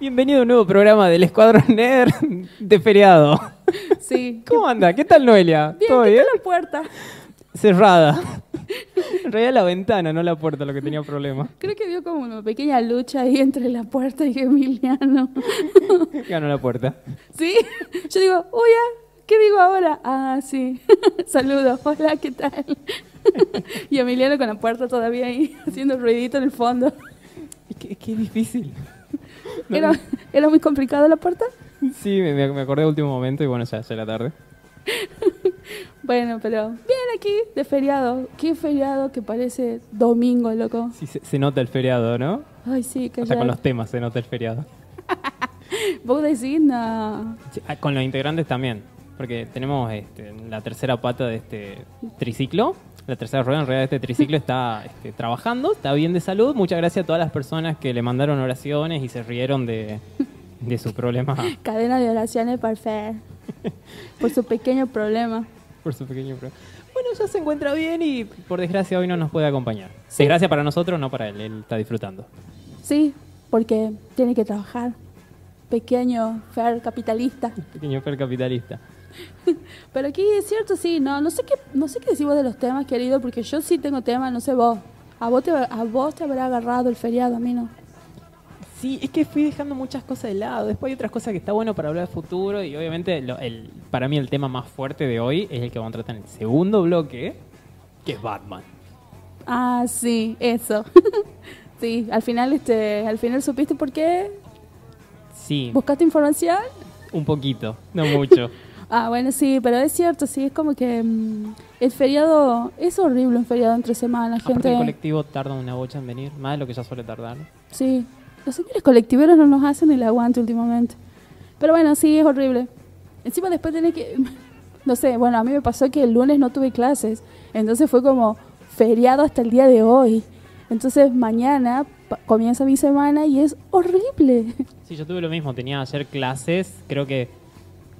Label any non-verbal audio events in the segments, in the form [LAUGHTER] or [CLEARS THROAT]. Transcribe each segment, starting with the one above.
Bienvenido a un nuevo programa del Escuadrón Nerd de feriado. Sí. ¿Cómo anda? ¿Qué tal, Noelia? Bien, ¿Todo ¿qué bien? tal la puerta? Cerrada. En realidad la ventana, no la puerta, lo que tenía problema. Creo que vio como una pequeña lucha ahí entre la puerta y Emiliano. [LAUGHS] Ganó la puerta. ¿Sí? Yo digo, ah, ¿qué digo ahora? Ah, sí. [LAUGHS] Saludos, hola, ¿qué tal? y Emiliano con la puerta todavía ahí, haciendo ruidito en el fondo. Es que, es que es difícil. No, [LAUGHS] ¿Era, ¿Era muy complicado la puerta? Sí, me, me acordé de último momento y bueno, ya, ya era tarde. [LAUGHS] Bueno, pero bien aquí, de feriado. Qué feriado que parece domingo, loco. Sí, se, se nota el feriado, ¿no? Ay, sí, que O sea, con los temas se nota el feriado. [LAUGHS] Vos decís, no. Sí, ah, con los integrantes también, porque tenemos este, la tercera pata de este triciclo. La tercera rueda en realidad de este triciclo está este, trabajando, está bien de salud. Muchas gracias a todas las personas que le mandaron oraciones y se rieron de, de su problema [LAUGHS] Cadena de oraciones por Fer. Por su pequeño problema. por su pequeño problema. Bueno, ya se encuentra bien y por desgracia hoy no nos puede acompañar. Desgracia para nosotros, no para él, él está disfrutando. Sí, porque tiene que trabajar. Pequeño Fer capitalista. [LAUGHS] Pequeño fer capitalista. [LAUGHS] Pero aquí es cierto, sí, no, no sé qué, no sé qué decís vos de los temas, querido, porque yo sí tengo temas, no sé vos. A vos te, a vos te habrá agarrado el feriado, a mí no. Sí, es que fui dejando muchas cosas de lado. Después hay otras cosas que está bueno para hablar de futuro y obviamente lo- el, para mí el tema más fuerte de hoy es el que vamos a tratar en el segundo bloque, que es Batman. Ah, sí, eso. [LAUGHS] sí, al final, este, al final supiste por qué. Sí, ¿Buscaste información? un poquito, no mucho. [LAUGHS] Ah, bueno, sí, pero es cierto, sí, es como que mm, el feriado es horrible, un feriado entre semanas, Aparte gente. el colectivo tarda una bocha en venir, más de lo que ya suele tardar. Sí, los señores colectiveros no nos hacen el aguante últimamente. Pero bueno, sí, es horrible. Encima después tenés que... [LAUGHS] No sé, bueno, a mí me pasó que el lunes no tuve clases. Entonces fue como feriado hasta el día de hoy. Entonces mañana comienza mi semana y es horrible. Sí, yo tuve lo mismo, tenía ayer clases, creo que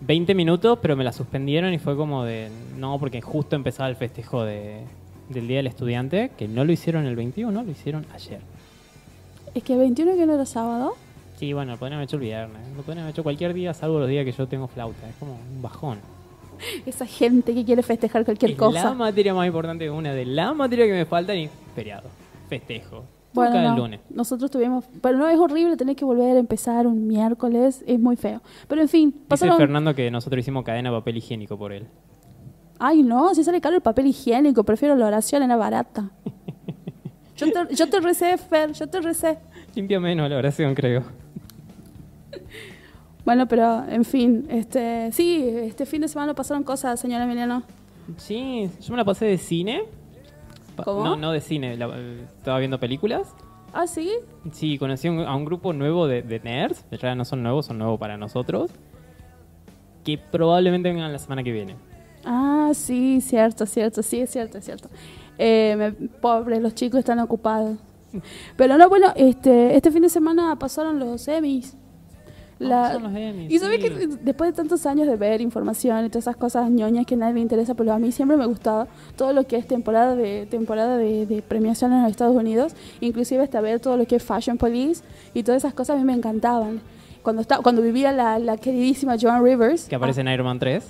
20 minutos, pero me las suspendieron y fue como de, no, porque justo empezaba el festejo de, del Día del Estudiante, que no lo hicieron el 21, lo hicieron ayer. Es que 21 que no era sábado. Sí, bueno, lo podrían haber hecho el viernes, lo podrían haber hecho cualquier día, salvo los días que yo tengo flauta, es como un bajón. [LAUGHS] Esa gente que quiere festejar cualquier es cosa. la materia más importante, una de las materias que me faltan y feriado, festejo. Bueno, no, lunes. nosotros tuvimos... Pero no, es horrible tener que volver a empezar un miércoles. Es muy feo. Pero en fin, Dice pasaron... Fernando que nosotros hicimos cadena de papel higiénico por él. Ay, no, si sale caro el papel higiénico, prefiero la oración, era barata. [LAUGHS] Yo te, yo te recé, Fer, yo te recé. Limpia menos la oración, creo. Bueno, pero en fin, este, sí, este fin de semana pasaron cosas, señora Emiliano. Sí, yo me la pasé de cine. No, no de cine, la- estaba viendo películas. Ah, sí. Sí, conocí a un, a un grupo nuevo de, de nerds. En realidad no son nuevos, son nuevos para nosotros. Que probablemente vengan la semana que viene. Ah, sí, cierto, cierto, sí, es cierto, es cierto. Eh, me- pobre, los chicos están ocupados. Pero no, bueno, este, este fin de semana pasaron los Emmys. La- Ah, son los Emmys, y sabes sí. que después de tantos años de ver información y todas esas cosas ñoñas que a nadie le interesa, pero a mí siempre me ha gustado todo lo que es temporada de temporada de, de premiación en los Estados Unidos, inclusive hasta ver todo lo que es Fashion Police y todas esas cosas a mí me encantaban. Cuando estaba, cuando vivía la, la queridísima Joan Rivers, Que aparece en Iron Man 3.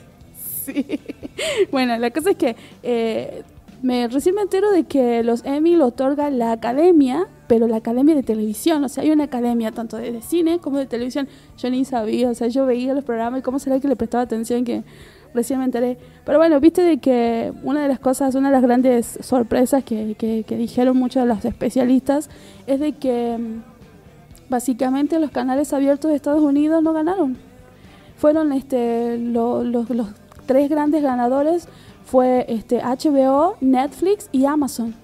Sí. [LAUGHS] Bueno, la cosa es que eh, me recién me entero de que los Emmy lo otorga la academia, pero la academia de televisión. O sea, hay una academia tanto de, cine como de televisión. Yo ni sabía, o sea, yo veía los programas y cómo será que le prestaba atención que recién me enteré. Pero bueno, viste de que una de las cosas, una de las grandes sorpresas que, que- que dijeron muchos de los especialistas es de que mm, básicamente los canales abiertos de Estados Unidos no ganaron fueron este lo- los, los tres grandes ganadores fue este HBO, Netflix y Amazon.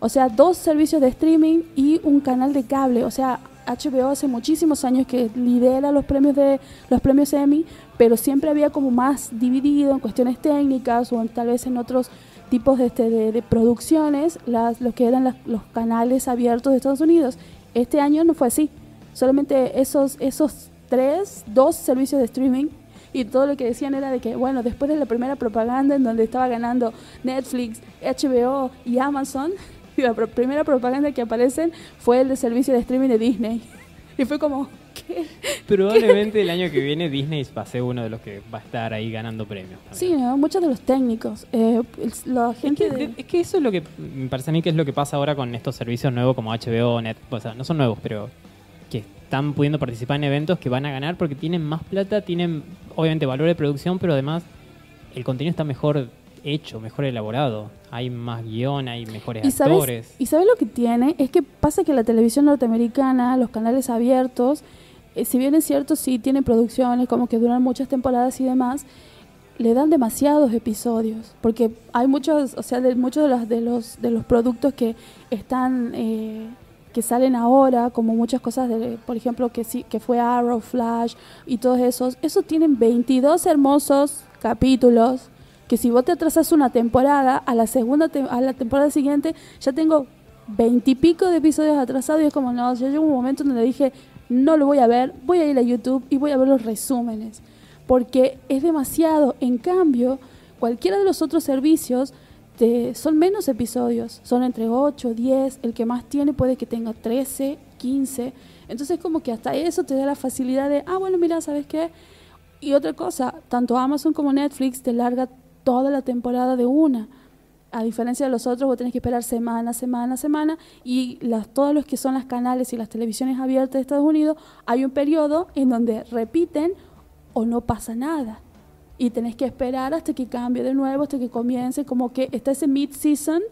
O sea, dos servicios de streaming y un canal de cable. O sea, HBO hace muchísimos años que lidera los premios de los premios Emmy, pero siempre había como más dividido en cuestiones técnicas o en- tal vez en otros tipos de, este, de, producciones, las, los que eran los canales abiertos de Estados Unidos. Este año no fue así. Solamente esos, esos tres, dos servicios de streaming y todo lo que decían era de que, bueno, después de la primera propaganda en donde estaba ganando Netflix, HBO y Amazon, y [LAUGHS] la pro- primera propaganda que aparecen fue el de servicio de streaming de Disney. [LAUGHS] Y fue como, ¿qué? Probablemente el año que viene Disney va a ser uno de los que va a estar ahí ganando premios. también. Sí, ¿no? muchos de los técnicos. Eh, la Es gente que, de- de- es que eso es lo que me parece a mí que es lo que pasa ahora con estos servicios nuevos como HBO, Net, o sea, no son nuevos, pero están pudiendo participar en eventos que van a ganar porque tienen más plata, tienen obviamente valor de producción, pero además el contenido está mejor hecho, mejor elaborado. Hay más guion, hay mejores ¿Y sabes, actores. ¿Y sabes lo que tiene? Es que pasa que la televisión norteamericana, los canales abiertos, eh, si bien es cierto, sí tienen producciones como que duran muchas temporadas y demás, le dan demasiados episodios. Porque hay muchos, o sea, de muchos de los, de los, de los productos que están, eh, salen ahora, como muchas cosas, de, por ejemplo, que, sí, que fue Arrow, Flash y todos esos, esos tienen 22 hermosos capítulos que si vos te atrasas una temporada, a la segunda te- a la temporada siguiente ya tengo veintipico de episodios atrasados y es como, no, ya llegó un momento donde dije, no lo voy a ver, voy a ir a YouTube y voy a ver los resúmenes, porque es demasiado. En cambio, cualquiera de los otros servicios te- son menos episodios, son entre 8, 10, el que más tiene puede que tenga 13, 15, entonces como que hasta eso te da la facilidad de, ah, bueno, mira, ¿sabes qué? Y otra cosa, tanto Amazon como Netflix te larga toda la temporada de una. A diferencia de los otros, vos tenés que esperar semana, semana, semana. Y las, todos los que son las canales y las televisiones abiertas de Estados Unidos, hay un periodo en donde repiten o no pasa nada. Y tenés que esperar hasta que cambie de nuevo, hasta que comience. Como que está ese mid-season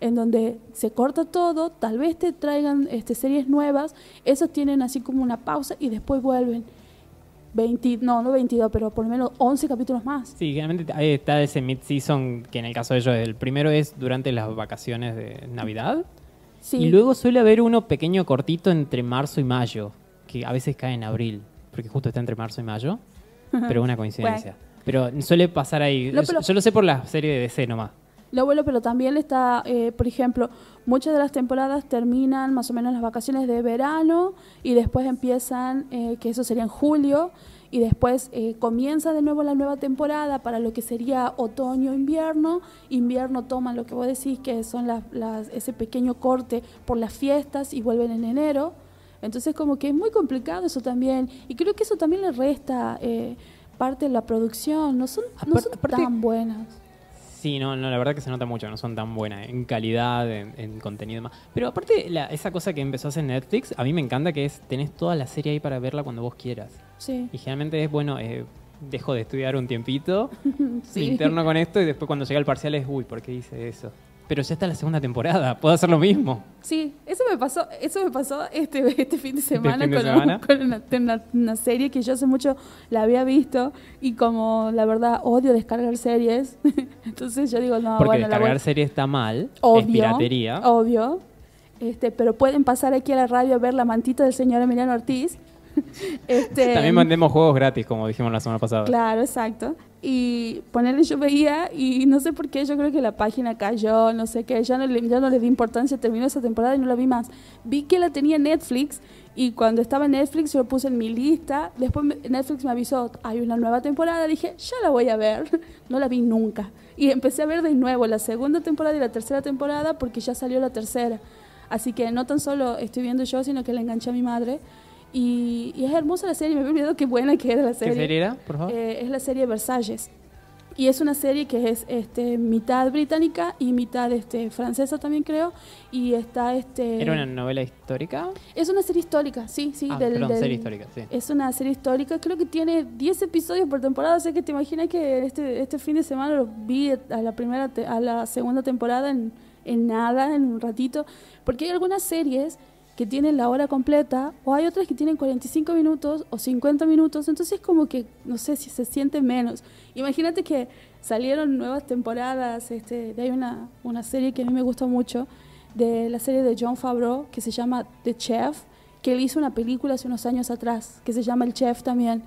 en donde se corta todo, tal vez te traigan este, series nuevas. Esos tienen así como una pausa y después vuelven. 20, no, no 22, pero por lo menos 11 capítulos más. Sí, generalmente ahí está ese mid-season que en el caso de ellos, el primero es durante las vacaciones de Navidad. Sí. Y luego suele haber uno pequeño cortito entre marzo y mayo, que a veces cae en abril, porque justo está entre marzo y mayo, pero una coincidencia. Pero suele pasar ahí. No, Yo- pero- Yo lo sé por la serie de DC nomás. Lo bueno, pero también está, eh, por ejemplo, muchas de las temporadas terminan más o menos las vacaciones de verano y después empiezan, eh, que eso sería en julio, y después eh, comienza de nuevo la nueva temporada para lo que sería otoño-invierno. Invierno toman lo que vos decís, que son las, las- ese pequeño corte por las fiestas y vuelven en enero. Entonces como que es muy complicado eso también. Y creo que eso también le resta eh, parte de la producción. No son, no son tan buenas. Sí, no, no, la verdad que se nota mucho, no son tan buenas en calidad, en, en contenido y demás. Pero aparte, la- esa cosa que empezó a hacer Netflix, a mí me encanta que es, tenés toda la serie ahí para verla cuando vos quieras. Sí. Y generalmente es, bueno, eh, dejo de estudiar un tiempito, [LAUGHS] Sí. me interno con esto y después cuando llega el parcial es, uy, ¿por qué hice eso? Pero ya está la segunda temporada, puedo hacer lo mismo. Sí, eso me pasó, eso me pasó este, [LAUGHS] este fin de semana, fin de con, un- semana? [LAUGHS] con una, una- una serie que yo hace mucho la había visto y como la verdad odio descargar series, [LAUGHS] entonces yo digo, no, Porque bueno, la descargar voy- serie está mal, es obvio, piratería. obvio, este, pero pueden pasar aquí a la radio a ver la mantita del señor Emiliano Ortiz. [LAUGHS] este, También mandemos juegos gratis, como dijimos la semana pasada. Claro, exacto. Y ponerle yo veía y no sé por qué, yo creo que la página cayó, no sé qué, ya no le, ya no le di importancia, terminó esa temporada y no la vi más. Vi que la tenía Netflix y cuando estaba en Netflix yo lo puse en mi lista, después Netflix me avisó, hay una nueva temporada, dije, ya la voy a ver, [LAUGHS] no la vi nunca. Y empecé a ver de nuevo la segunda temporada y la tercera temporada porque ya salió la tercera. Así que no tan solo estoy viendo yo, sino que la enganché a mi madre. Y, y es hermosa la serie, me había olvidado qué buena que era la ¿Qué serie. serie era, por favor? Eh, es la serie Versalles. Y es una serie que es este, mitad británica y mitad este, francesa también creo. Y está este. ¿Era una novela histórica? Es una serie histórica, sí, sí. ah, del- perdón, del- serie histórica, sí. Es una serie histórica, creo que tiene 10 episodios por temporada, o sea que te imaginas que este, este fin de semana lo vi a la primera te- a la segunda temporada en, en nada, en un ratito, porque hay algunas series que tienen la hora completa o hay otras que tienen 45 minutos o 50 minutos, entonces como que no sé si se siente menos. Imagínate que salieron nuevas temporadas, este, hay una, una serie que a mí me gusta mucho, de la serie de John Favreau que se llama The Chef, que él hizo una película hace unos años atrás, que se llama El Chef también.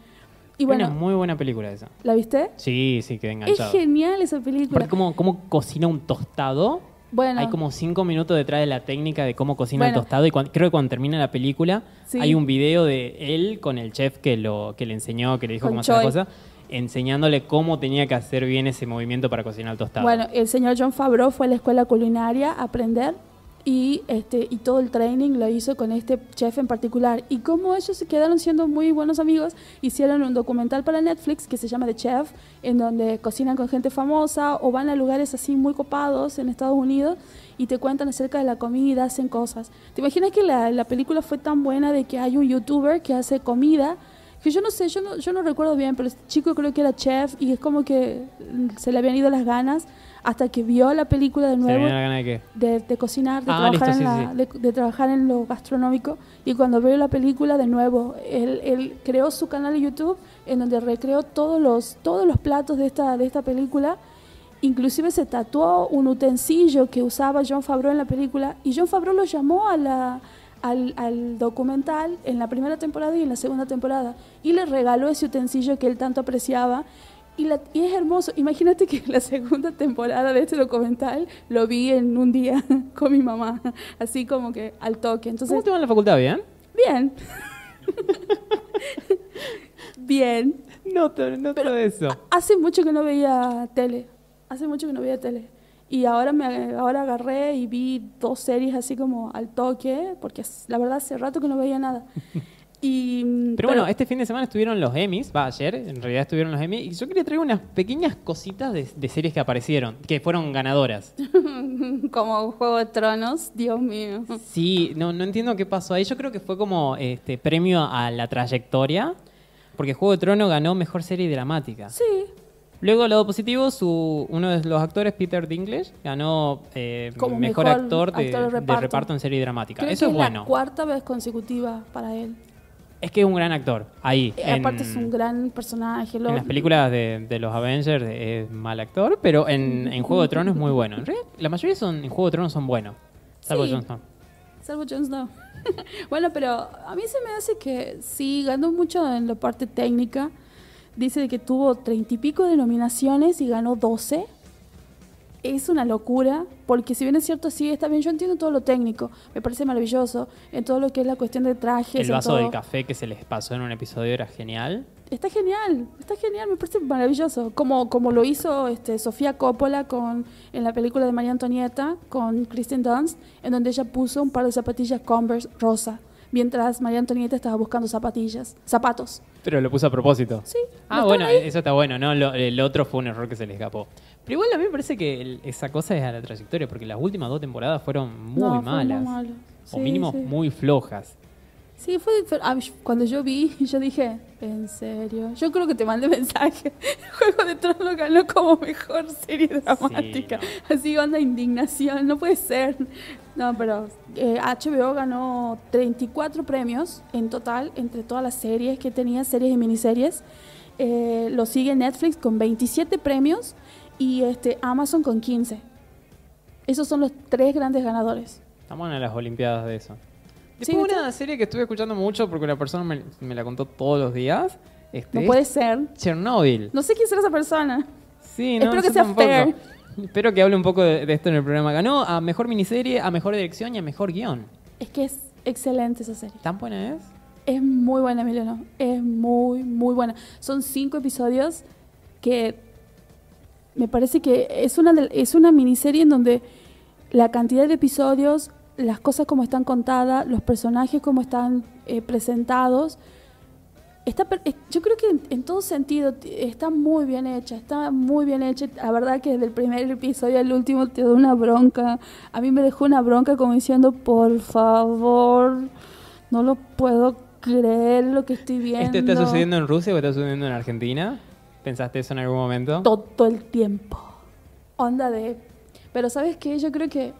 Y Una bueno, muy buena película esa. ¿la viste? Sí, sí, quedé Es enganchado. genial esa película. Cómo, cómo cocina un tostado. Bueno, Hay como cinco minutos detrás de la técnica de cómo cocina Bueno. el tostado y cuan- creo que cuando termina la película Sí. hay un video de él con el chef que lo que le enseñó, que le dijo Con cómo hacer la cosa, enseñándole cómo tenía que hacer bien ese movimiento para cocinar el tostado. bueno, el señor John Favreau fue a la escuela culinaria a aprender y este y todo el training lo hizo con este chef en particular. Y como ellos se quedaron siendo muy buenos amigos hicieron un documental para Netflix que se llama The Chef en donde cocinan con gente famosa o van a lugares así muy copados en Estados Unidos y te cuentan acerca de la comida hacen cosas. Te imaginas que la, la película fue tan buena de que hay un youtuber que hace comida que yo no sé, yo no, yo no recuerdo bien, pero este chico creo que era chef y es como que se le habían ido las ganas hasta que vio la película de ¿Se le nuevo la gana de qué? de, de cocinar, de, Ah, trabajar listo, en sí, la- sí. De, de trabajar en lo gastronómico. Y cuando veo la película de nuevo, él, él creó su canal de YouTube en donde recreó todos los, todos los platos de esta, de esta película. Inclusive se tatuó un utensilio que usaba John Favreau en la película y John Favreau lo llamó a la, al, al documental en la primera temporada y en la segunda temporada y le regaló ese utensilio que él tanto apreciaba y, la- y es hermoso. Imagínate que la segunda temporada de este documental lo vi en un día [LAUGHS] con mi mamá, así como que al toque. Entonces, ¿Cómo te va en la facultad? ¿Bien? bien. [LAUGHS] bien. No, no todo eso. Hace mucho que no veía tele. Hace mucho que no veía tele. Y ahora me ahora agarré y vi dos series así como al toque, porque la verdad hace rato que no veía nada. [LAUGHS] Y, Pero bueno, este fin de semana estuvieron los Emmys, va, ayer en realidad estuvieron los Emmys, y yo quería traer unas pequeñas cositas de, de series que aparecieron, que fueron ganadoras. [LAUGHS] como Juego de Tronos, Dios mío. Sí, no, no entiendo qué pasó ahí. Yo creo que fue como este premio a la trayectoria, porque Juego de Trono ganó mejor serie dramática. Sí, Luego, al lado positivo, su, uno de los actores, Peter Dinklage, ganó eh, Como mejor, mejor actor, de, actor de de reparto. reparto en serie dramática. creo Eso que es es bueno. la cuarta vez consecutiva para él. Es que es un gran actor. Ahí. Eh, en- Aparte es un gran personaje. lo- En las películas de, de los Avengers es mal actor, pero en, en Juego de Tronos es muy bueno. En realidad, la mayoría son, en Juego de Tronos son buenos. Salvo Sí. Jon Snow. Salvo Jon Snow. [LAUGHS] bueno, pero a mí se me hace que sí, ganó mucho en la parte técnica. Dice que tuvo treinta y pico de nominaciones y ganó 12. Es una locura, porque si bien es cierto, sí, está bien, yo entiendo todo lo técnico, me parece maravilloso, en todo lo que es la cuestión de trajes. El vaso todo. del café que se les pasó en un episodio era genial. Está genial, está genial, me parece maravilloso. Como, como lo hizo este, Sofía Coppola con, en la película de María Antonieta con Kristen Dunst, en donde ella puso un par de zapatillas Converse rosa, mientras María Antonieta estaba buscando zapatillas, zapatos. Pero lo puso a propósito. Sí. Ah, ¿no bueno, ahí? eso está bueno, ¿no? Lo- el otro fue un error que se le escapó. Pero igual a mí me parece que el- esa cosa es a la trayectoria, porque las últimas dos temporadas fueron muy No, fue malas. Malo. O Sí, mínimo sí. muy flojas. Sí, fue, ah, yo- cuando yo vi, [LAUGHS] yo dije, ¿en serio? Yo creo que te mandé [LAUGHS] mensaje. Juego de Tronos ganó como mejor serie dramática. Así onda indignación, no puede ser. No, pero eh, HBO ganó 34 premios en total entre todas las series que tenía, series y miniseries. Eh, lo sigue Netflix con 27 premios y este Amazon con 15. Esos son los tres grandes ganadores. Estamos en las Olimpiadas de eso. Sí, Después una serie que estuve escuchando mucho porque una persona me, me la contó todos los días. Este, No puede ser. Chernobyl. No sé quién será esa persona. Sí, no, Espero que sea tampoco. fair. Espero que hable un poco de, de esto en el programa. Ganó a mejor miniserie, a mejor dirección y a mejor guion. Es que es excelente esa serie. ¿Tan buena es? Es muy buena, Emiliano. Es muy, muy buena. Son cinco episodios que me parece que es una, de- es una miniserie en donde la cantidad de episodios, las cosas como están contadas, los personajes como están eh, presentados, está, yo creo que en, en todo sentido está muy bien hecha, está muy bien hecha. La verdad que desde el primer episodio al último te da una bronca. A mí me dejó una bronca como diciendo, por favor, no lo puedo creer lo que estoy viendo. ¿Esto está sucediendo en Rusia o está sucediendo en Argentina? ¿Pensaste eso en algún momento? todo el tiempo. Onda de... Pero sabes qué, yo creo que...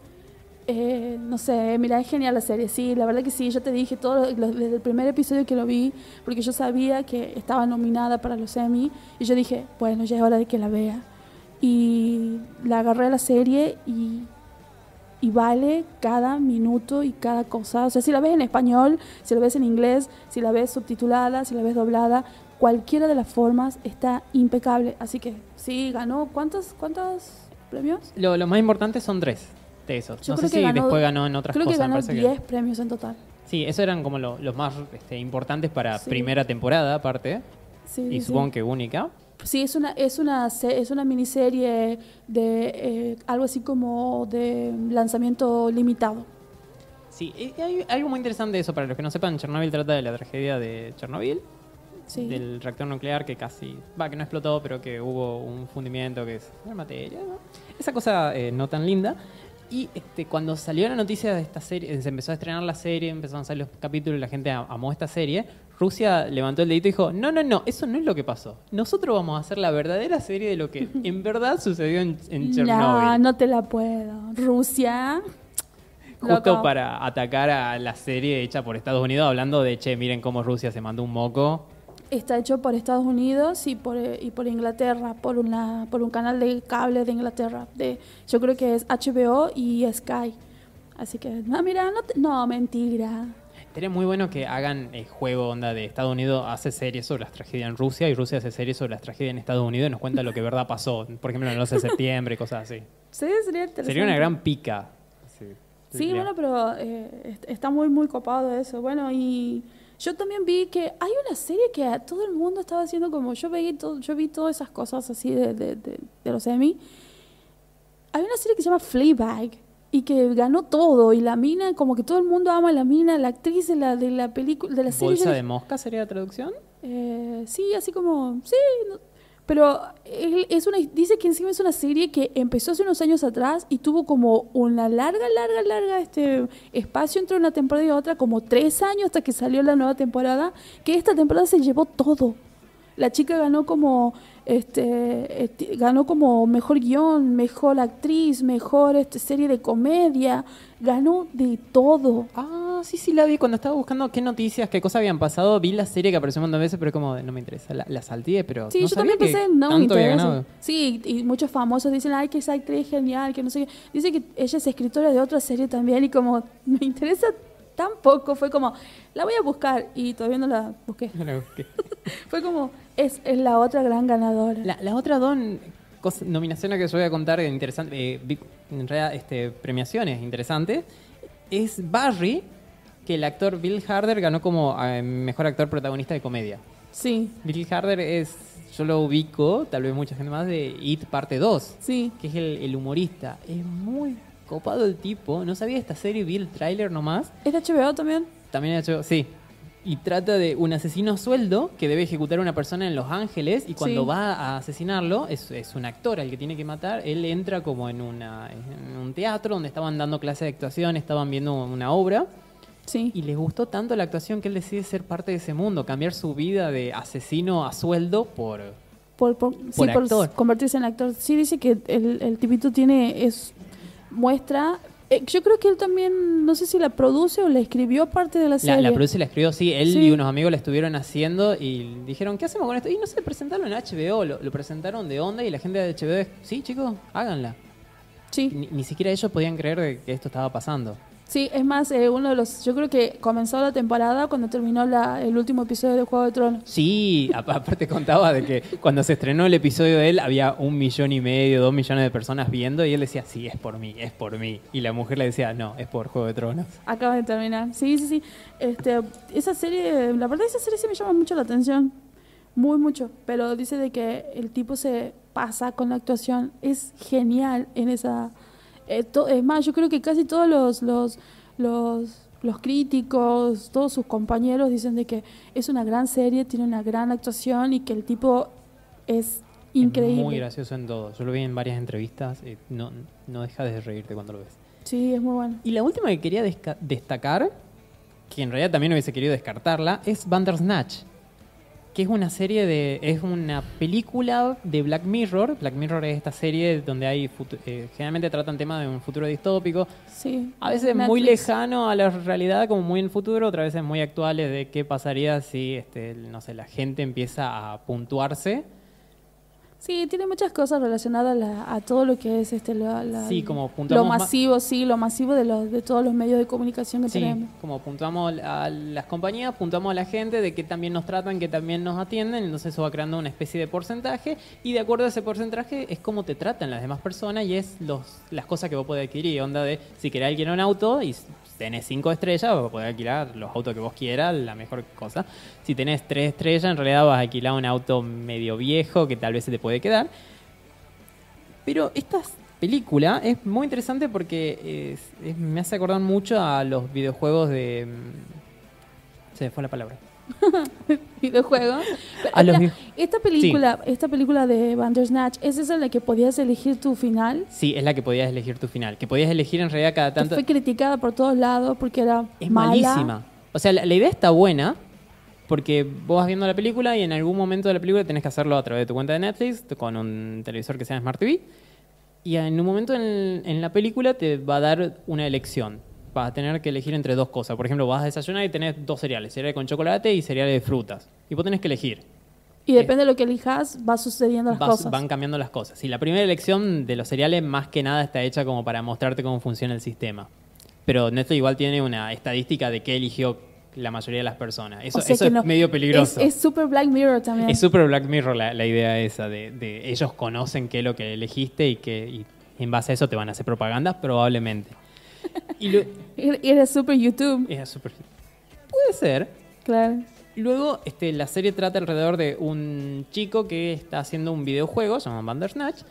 eh, no sé, mira, es genial la serie, sí, la verdad que sí, yo te dije todo lo- desde el primer episodio que lo vi, porque yo sabía que estaba nominada para los Emmy, y yo dije, bueno, ya es hora de que la vea. Y la agarré a la serie y, y vale cada minuto y cada cosa. O sea, si la ves en español, si la ves en inglés, si la ves subtitulada, si la ves doblada, cualquiera de las formas está impecable. Así que sí, ganó. ¿Cuántos, cuántos premios? Lo, lo más importante son tres de esos. Yo no creo sé que si ganó- después ganó en otras Creo cosas. que me ganó parece 10 premios en total. Sí, esos eran como lo- los más este, importantes para Sí. primera temporada, aparte. Sí, y sí. supongo que única. Sí, es una, es una, es una miniserie de eh, algo así como de lanzamiento limitado. Sí, hay algo muy interesante de eso. Para los que no sepan, Chernobyl trata de la tragedia de Chernobyl, Sí. del reactor nuclear que casi, va, que no explotó, pero que hubo un fundimiento que es una materia, ¿no? Esa cosa eh, no tan linda. Y este, cuando salió la noticia de esta serie, se empezó a estrenar la serie, empezaron a salir los capítulos y la gente am- amó esta serie, Rusia levantó el dedito y dijo, no, no, no, eso no es lo que pasó. Nosotros vamos a hacer la verdadera serie de lo que [LAUGHS] en verdad sucedió en, en Chernobyl. No, no te la puedo. Rusia. Justo loco. para atacar a la serie hecha por Estados Unidos, hablando de, che, miren cómo Rusia se mandó un moco. Está hecho por Estados Unidos y por, eh, y por Inglaterra, por una por un canal de cable de Inglaterra. De, yo creo que es HBO y Sky. Así que, no, mira, no, te- no mentira. Sería muy bueno que hagan el juego onda de Estados Unidos hace series sobre las tragedias en Rusia y Rusia hace series sobre las tragedias en Estados Unidos y nos cuenta lo que verdad pasó. Por ejemplo, en el 11 de septiembre, cosas así. Sí, sería interesante. Sería una gran pica. Sí, Sí, bueno, pero eh, est- está muy, muy copado eso. Bueno, y yo también vi que hay una serie que a todo el mundo estaba haciendo como... Yo vi, todo, yo vi todas esas cosas así de, de, de- de los Emmy. Hay una serie que se llama Fleabag y que ganó todo. Y la mina, como que todo el mundo ama a la mina, la actriz de la, de la película, de la serie. ¿Bolsa de mosca sería la traducción? eh, sí, así como, sí, no- pero él es una, dice que encima es una serie que empezó hace unos años atrás y tuvo como una larga, larga, larga este espacio entre una temporada y otra, como tres años hasta que salió la nueva temporada, que esta temporada se llevó todo. La chica ganó como este, este, ganó como mejor guion, mejor actriz, mejor este, serie de comedia, ganó de todo. Ah, sí, sí, la vi. Cuando estaba buscando qué noticias, qué cosas habían pasado, vi la serie que apareció un montón de veces, pero como no me interesa. La, la salteé, pero. Sí, no yo sabía también pensé, no me interesa. ganado. Sí, y muchos famosos dicen, ay, que esa actriz es genial, que no sé qué. Dice que ella es escritora de otra serie también y como me interesa tan poco, fue como, la voy a buscar y todavía no la busqué. No la busqué. [LAUGHS] Fue como, es, es la otra gran ganadora. La, las otras dos cos- nominaciones que yo voy a contar, interesante, eh, vi- en realidad este, premiaciones interesantes, es Barry, que el actor Bill Harder ganó como eh, mejor actor protagonista de comedia. Sí, Bill Harder es, yo lo ubico, tal vez mucha gente más, de It Parte 2, sí. que es el, el humorista. Es muy copado el tipo. No sabía esta serie, vi el tráiler nomás. ¿Es de HBO también? También ha hecho, sí. Y trata de un asesino a sueldo que debe ejecutar a una persona en Los Ángeles y cuando Sí. va a asesinarlo, es, es un actor al que tiene que matar, él entra como en, una, en un teatro donde estaban dando clases de actuación, estaban viendo una obra Sí. y les gustó tanto la actuación que él decide ser parte de ese mundo, cambiar su vida de asesino a sueldo por... Por, por, sí, Por convertirse en actor. Sí, dice que el, el tipito tiene, es, muestra, eh, yo creo que él también, no sé si la produce o la escribió parte de la serie. la produce y la escribió, sí, él Sí. y unos amigos la estuvieron haciendo y dijeron, ¿qué hacemos con esto? Y no sé, presentaron en HBO, lo, lo presentaron de onda y la gente de HBO, sí, chicos, háganla. Sí. Ni, ni siquiera ellos podían creer que esto estaba pasando. Sí, es más, eh, uno de los. Yo creo que comenzó la temporada cuando terminó la, el último episodio de Juego de Tronos. Sí, aparte contaba de que cuando se estrenó el episodio de él había un millón y medio, dos millones de personas viendo y él decía, sí, es por mí, es por mí. Y la mujer le decía, no, es por Juego de Tronos. Acaba de terminar. Sí, sí, sí. Este, esa serie, la verdad, esa serie sí me llama mucho la atención. Muy, mucho. Pero dice de que el tipo se pasa con la actuación. Es genial en esa. Eh, to- es más, yo creo que casi todos los, los, los, los críticos, todos sus compañeros dicen de que es una gran serie, tiene una gran actuación y que el tipo es increíble. Es muy gracioso en todo. Yo lo vi en varias entrevistas, eh, no, no deja de reírte cuando lo ves. Sí, es muy bueno. Y la última que quería destacar, que en realidad también hubiese querido descartarla, es Bandersnatch. Que es una serie de. Es una película de Black Mirror. Black Mirror es esta serie donde hay. eh, generalmente tratan temas de un futuro distópico. Sí. A veces muy lejano a la realidad, como muy en el futuro, otras veces muy actuales de qué pasaría si, este, no sé, la gente empieza a puntuarse. Sí, tiene muchas cosas relacionadas a, la- a todo lo que es este la- la- Sí, como lo ma- masivo, sí, lo masivo de los de todos los medios de comunicación que Sí, tenemos. como puntuamos a las compañías, puntuamos a la gente de que también nos tratan, que también nos atienden, entonces eso va creando una especie de porcentaje y de acuerdo a ese porcentaje es como te tratan las demás personas y es los, las cosas que vos podés adquirir, onda de si querés alquilar un auto y tenés cinco estrellas, vos podés alquilar los autos que vos quieras, la mejor cosa. Si tenés tres estrellas, en realidad vas a alquilar un auto medio viejo que tal vez se te puede quedar. Pero estas película es muy interesante porque me hace acordar mucho a los videojuegos de... mm, Se me fue la palabra. [LAUGHS] videojuego. A los esta película, esta película de Bandersnatch, ¿es esa la que podías elegir tu final? Sí, es la que podías elegir tu final. Que podías elegir en realidad cada Que tanto... fue criticada por todos lados porque era Es mala. malísima. O sea, la, la idea está buena porque vos vas viendo la película y en algún momento de la película tenés que hacerlo a través de tu cuenta de Netflix con un televisor que sea Smart TV. Y en un momento en, en la película te va a dar una elección. Vas a tener que elegir entre dos cosas. Por ejemplo, vas a desayunar y tenés dos cereales, cereal con chocolate y cereales de frutas. Y vos tenés que elegir. Y depende de lo que elijas, va sucediendo las Vas- cosas. Van cambiando las cosas. Y la primera elección de los cereales más que nada está hecha como para mostrarte cómo funciona el sistema. Pero Netflix igual tiene una estadística de qué eligió la mayoría de las personas. Eso, O sea eso que es no- medio peligroso. Es, super Black Mirror también. Es súper Black Mirror la, la idea esa de, de ellos conocen qué es lo que elegiste y que y en base a eso te van a hacer propaganda, probablemente. Y lo- Era [LAUGHS] era super YouTube. es súper- Puede ser. Claro. Luego, este, la serie trata alrededor de un chico que está haciendo un videojuego, se llama Bandersnatch,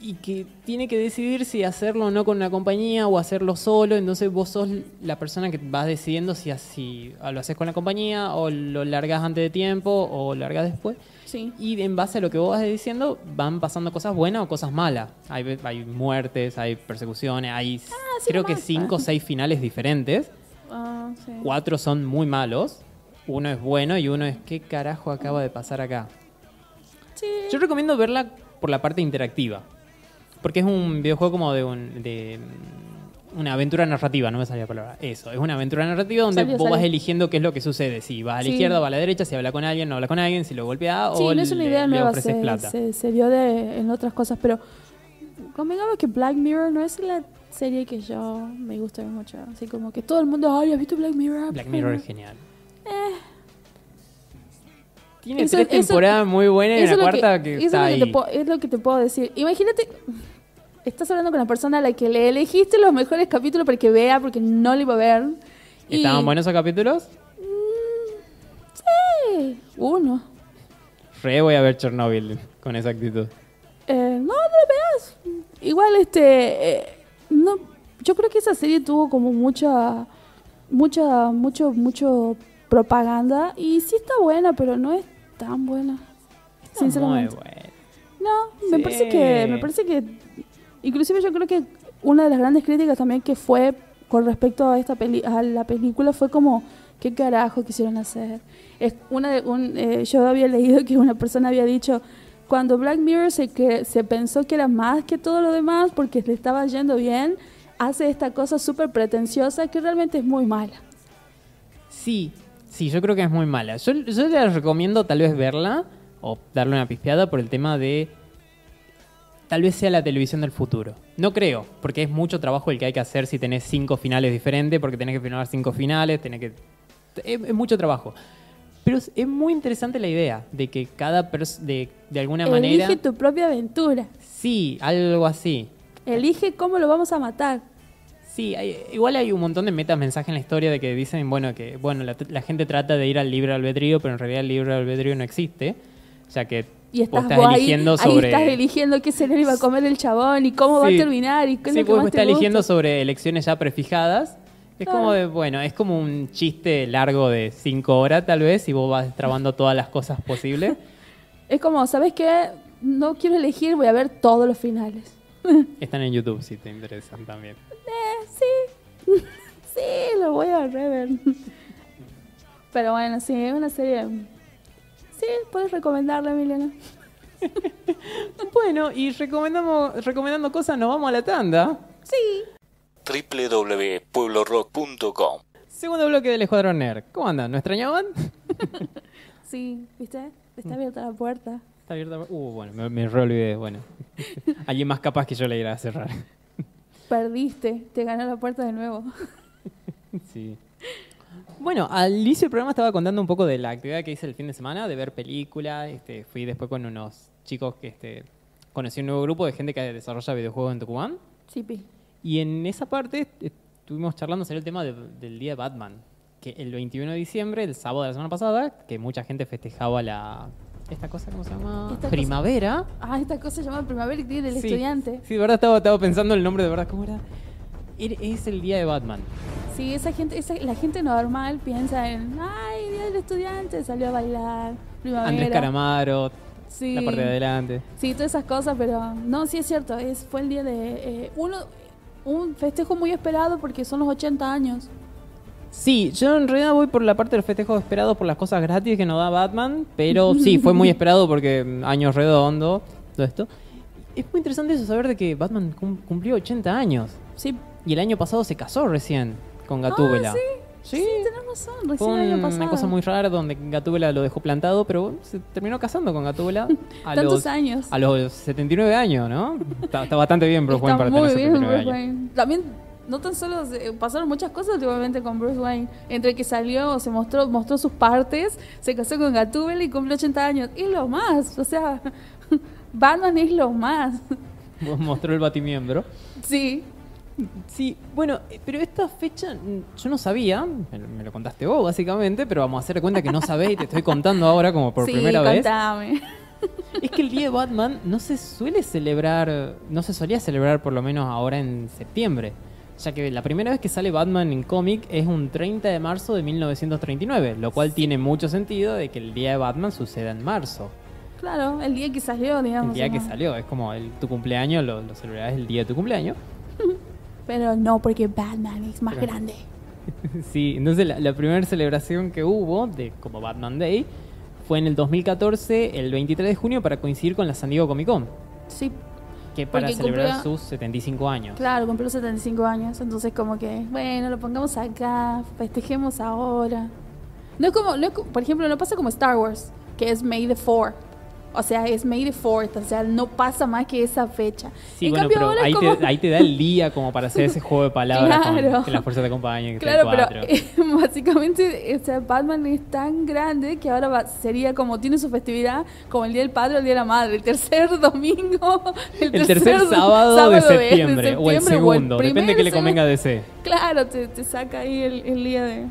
y que tiene que decidir si hacerlo o no con una compañía o hacerlo solo. Entonces vos sos la persona que vas decidiendo si, así lo haces con la compañía o lo largas antes de tiempo o lo largas después. Sí. Y en base a lo que vos vas diciendo, van pasando cosas buenas o cosas malas. Hay, hay muertes, hay persecuciones, hay sí, creo que cinco o seis finales diferentes. Ah, sí. Cuatro son muy malos. Uno es bueno y uno es ¿qué carajo acaba de pasar acá? Sí. Yo recomiendo verla por la parte interactiva. Porque es un videojuego como de, un- de una aventura narrativa, no me salía la palabra. Eso, es una aventura narrativa donde Salió, vos vas eligiendo qué es lo que sucede. Si vas a la Sí. izquierda o va a la derecha, si habla con alguien, no habla con alguien, si lo golpea Sí, o no es una le- idea le, nueva, ofreces se, plata. se, se vio de, en otras cosas, pero convengamos que Black Mirror no es la serie que yo me gusta mucho. Así como que todo el mundo, ay, ¿has visto Black Mirror? Black Mirror es genial. Tiene Eh. Eso- tres eso- temporadas muy buenas y una cuarta que, está que ahí. te es lo que te puedo decir. Imagínate, estás hablando con la persona a la que le elegiste los mejores capítulos para que vea, porque no le iba a ver. y- ¿Estaban buenos esos capítulos? Sí, uno. Re voy a ver Chernobyl con esa actitud. Eh, no, no lo veas. Igual, este. eh, no, yo creo que esa serie tuvo como mucha. Mucha, mucho, mucho propaganda. Y sí está buena, pero no es tan buena. Está Sinceramente. Muy bueno. No, me Sí. parece que. Me parece que. Inclusive yo creo que una de las grandes críticas también que fue con respecto a esta peli a la película fue como. ¿Qué carajo quisieron hacer? Es una eh, yo había leído que una persona había dicho, cuando Black Mirror se, que, se pensó que era más que todo lo demás porque le estaba yendo bien, hace esta cosa súper pretenciosa que realmente es muy mala. Sí, sí, yo creo que es muy mala. Yo, yo les recomiendo tal vez verla o darle una pispeada por el tema de tal vez sea la televisión del futuro. No creo, porque es mucho trabajo el que hay que hacer si tenés cinco finales diferentes, porque tenés que filmar cinco finales, tenés que... Es, es mucho trabajo. Pero es, es muy interesante la idea de que cada persona, de, de alguna manera... Elige tu propia aventura. Sí, algo así. Elige cómo lo vamos a matar. Sí, hay- igual hay un montón de metas mensajes en la historia de que dicen, bueno, que bueno la, la gente trata de ir al libre albedrío, pero en realidad el libre albedrío no existe. O sea que Y estás, estás vos ahí, eligiendo ahí sobre... estás eligiendo qué cereal iba a comer el chabón y cómo va a terminar y qué es Sí, lo que vos más estás te gusta. eligiendo sobre elecciones ya prefijadas. Es Claro. como de, bueno, es como un chiste largo de cinco horas tal vez y vos vas trabando todas las cosas posibles. [LAUGHS] Es como, ¿sabes qué? No quiero elegir, voy a ver todos los finales. [LAUGHS] Están en YouTube si te interesan también. Eh, sí. [LAUGHS] sí, lo voy a rever. Pero bueno, sí, es una serie... Sí, puedes recomendarla, Emiliano. [LAUGHS] Bueno, y recomendamos, recomendando cosas, nos vamos a la tanda. Sí. www.pueblorock.com Segundo bloque del Escuadrón Nerd. ¿Cómo andan? ¿No extrañaban? [LAUGHS] Sí, ¿viste? Está abierta la puerta. Está abierta. Uh, bueno, me, me re olvidé. Bueno, [LAUGHS] alguien más capaz que yo le irá a cerrar. Perdiste, te ganó la puerta de nuevo. Sí. Bueno, al inicio del programa estaba contando un poco de la actividad que hice el fin de semana, de ver películas. Este, fui después con unos chicos que este, conocí un nuevo grupo de gente que desarrolla videojuegos en Tucumán. Sí, pi. Y en esa parte est- estuvimos charlando sobre el tema de- del día de Batman. Que el 21 de diciembre, el sábado de la semana pasada, que mucha gente festejaba la, esta cosa, ¿cómo se llama? Esta cosa- Primavera. Ah, esta cosa llamada primavera y tiene el Sí. estudiante. Sí, de verdad estaba, estaba pensando el nombre de verdad, ¿cómo era? Es el día de Batman. Sí, esa gente, esa, la gente normal piensa en, ay, día del estudiante, salió a bailar, primavera. Andrés Caramaro, Sí. la parte de adelante. Sí, todas esas cosas, pero no, sí es cierto, es, fue el día de eh, uno, un festejo muy esperado porque son los 80 años. Sí, yo en realidad voy por la parte de los festejos esperados por las cosas gratis que nos da Batman, pero sí, fue muy [LAUGHS] esperado porque mm, años redondo, todo esto. Es muy interesante eso, saber de que Batman cum- cumplió 80 años. Sí, Y el año pasado se casó recién con Gatúbela. Ah, sí. sí, tenés razón, Fue recién el año pasado. una cosa muy rara donde Gatúbela lo dejó plantado, pero se terminó casando con Gatúbela [LAUGHS] a Tantos los, años. a los 79 años, ¿no? Está, está bastante bien Bruce Wayne para muy tener bien 79 Bruce años. Wayne. También, no tan solo se- pasaron muchas cosas últimamente con Bruce Wayne. Entre que salió, se mostró, mostró sus partes, se casó con Gatúbela y cumplió 80 años. Es lo más, o sea, [LAUGHS] Batman es lo más. Mostró el batimiembro. Sí, Sí, bueno, eh, pero esta fecha mm, yo no sabía, me lo, contaste vos básicamente, pero vamos a hacer cuenta que no sabés y te estoy contando ahora como por [LAUGHS] sí, primera vez. contame. Es que el Día de Batman no se suele celebrar, no se solía celebrar por lo menos ahora en septiembre, ya que la primera vez que sale Batman en cómic es un 30 de marzo de 1939, lo cual tiene mucho sentido de que el Día de Batman suceda en marzo. Claro, el día que salió, digamos. El día que salió, es como el, tu cumpleaños, lo, lo celebrás el día de tu cumpleaños. Pero no, porque Batman es más grande. [LAUGHS] Sí, entonces la, la primera celebración que hubo de como Batman Day fue en el 2014, el 23 de junio, para coincidir con la San Diego Comic Con, Sí, que para Porque celebrar sus 75 años. claro, cumplió 75 años. Entonces, como que, bueno, lo pongamos acá, festejemos ahora. No es como, no es por ejemplo, no pasa como Star Wars, que es May the 4th. O sea, es May the 4th, o sea, no pasa más que esa fecha. Sí, en bueno, cambio, pero ahora ahí, como... te, ahí te da el día como para hacer ese juego de palabras [LAUGHS] Claro. con que la fuerza te acompañe. que sea Claro, pero eh, [LAUGHS] básicamente o sea, Batman es tan grande que ahora va- sería como tiene su festividad como el Día del Padre o el Día de la Madre, el tercer [LAUGHS] domingo, el, el tercer sábado, de, de- septiembre, o el segundo, depende que le sábado. convenga DC. Claro, te, te saca ahí el, el día de...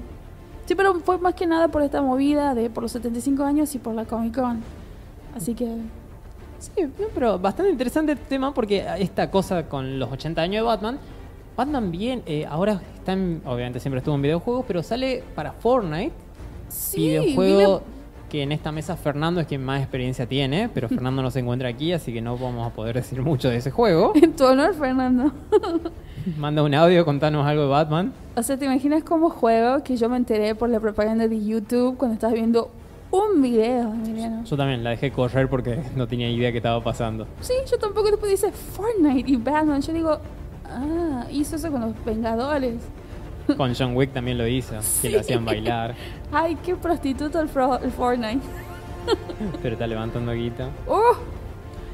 Sí, pero fue más que nada por esta movida de por los 75 años y por la Comic Con. Así que... Sí, pero bastante interesante el tema porque esta cosa con los 80 años de Batman, Batman bien, eh, ahora está en, obviamente siempre estuvo en videojuegos, pero sale para Fortnite, Sí, videojuego que en esta mesa Fernando es quien más experiencia tiene, pero Fernando no se encuentra aquí, así que no vamos a poder decir mucho de ese juego. [LAUGHS] En tu honor, Fernando. [LAUGHS] Manda un audio, contanos algo de Batman. O sea, ¿te imaginas cómo juego que yo me enteré por la propaganda de YouTube cuando estabas viendo un video, Emiliano? Yo también la dejé correr porque [LAUGHS] no tenía idea qué estaba pasando. Sí, yo tampoco después dice Fortnite y Batman. Yo digo, ah, hizo eso con los Vengadores. [LAUGHS] Con John Wick también lo hizo, que lo hacían bailar, [LAUGHS] Ay, qué prostituto el, fro- el Fortnite. pero está levantando guita. ¡Oh!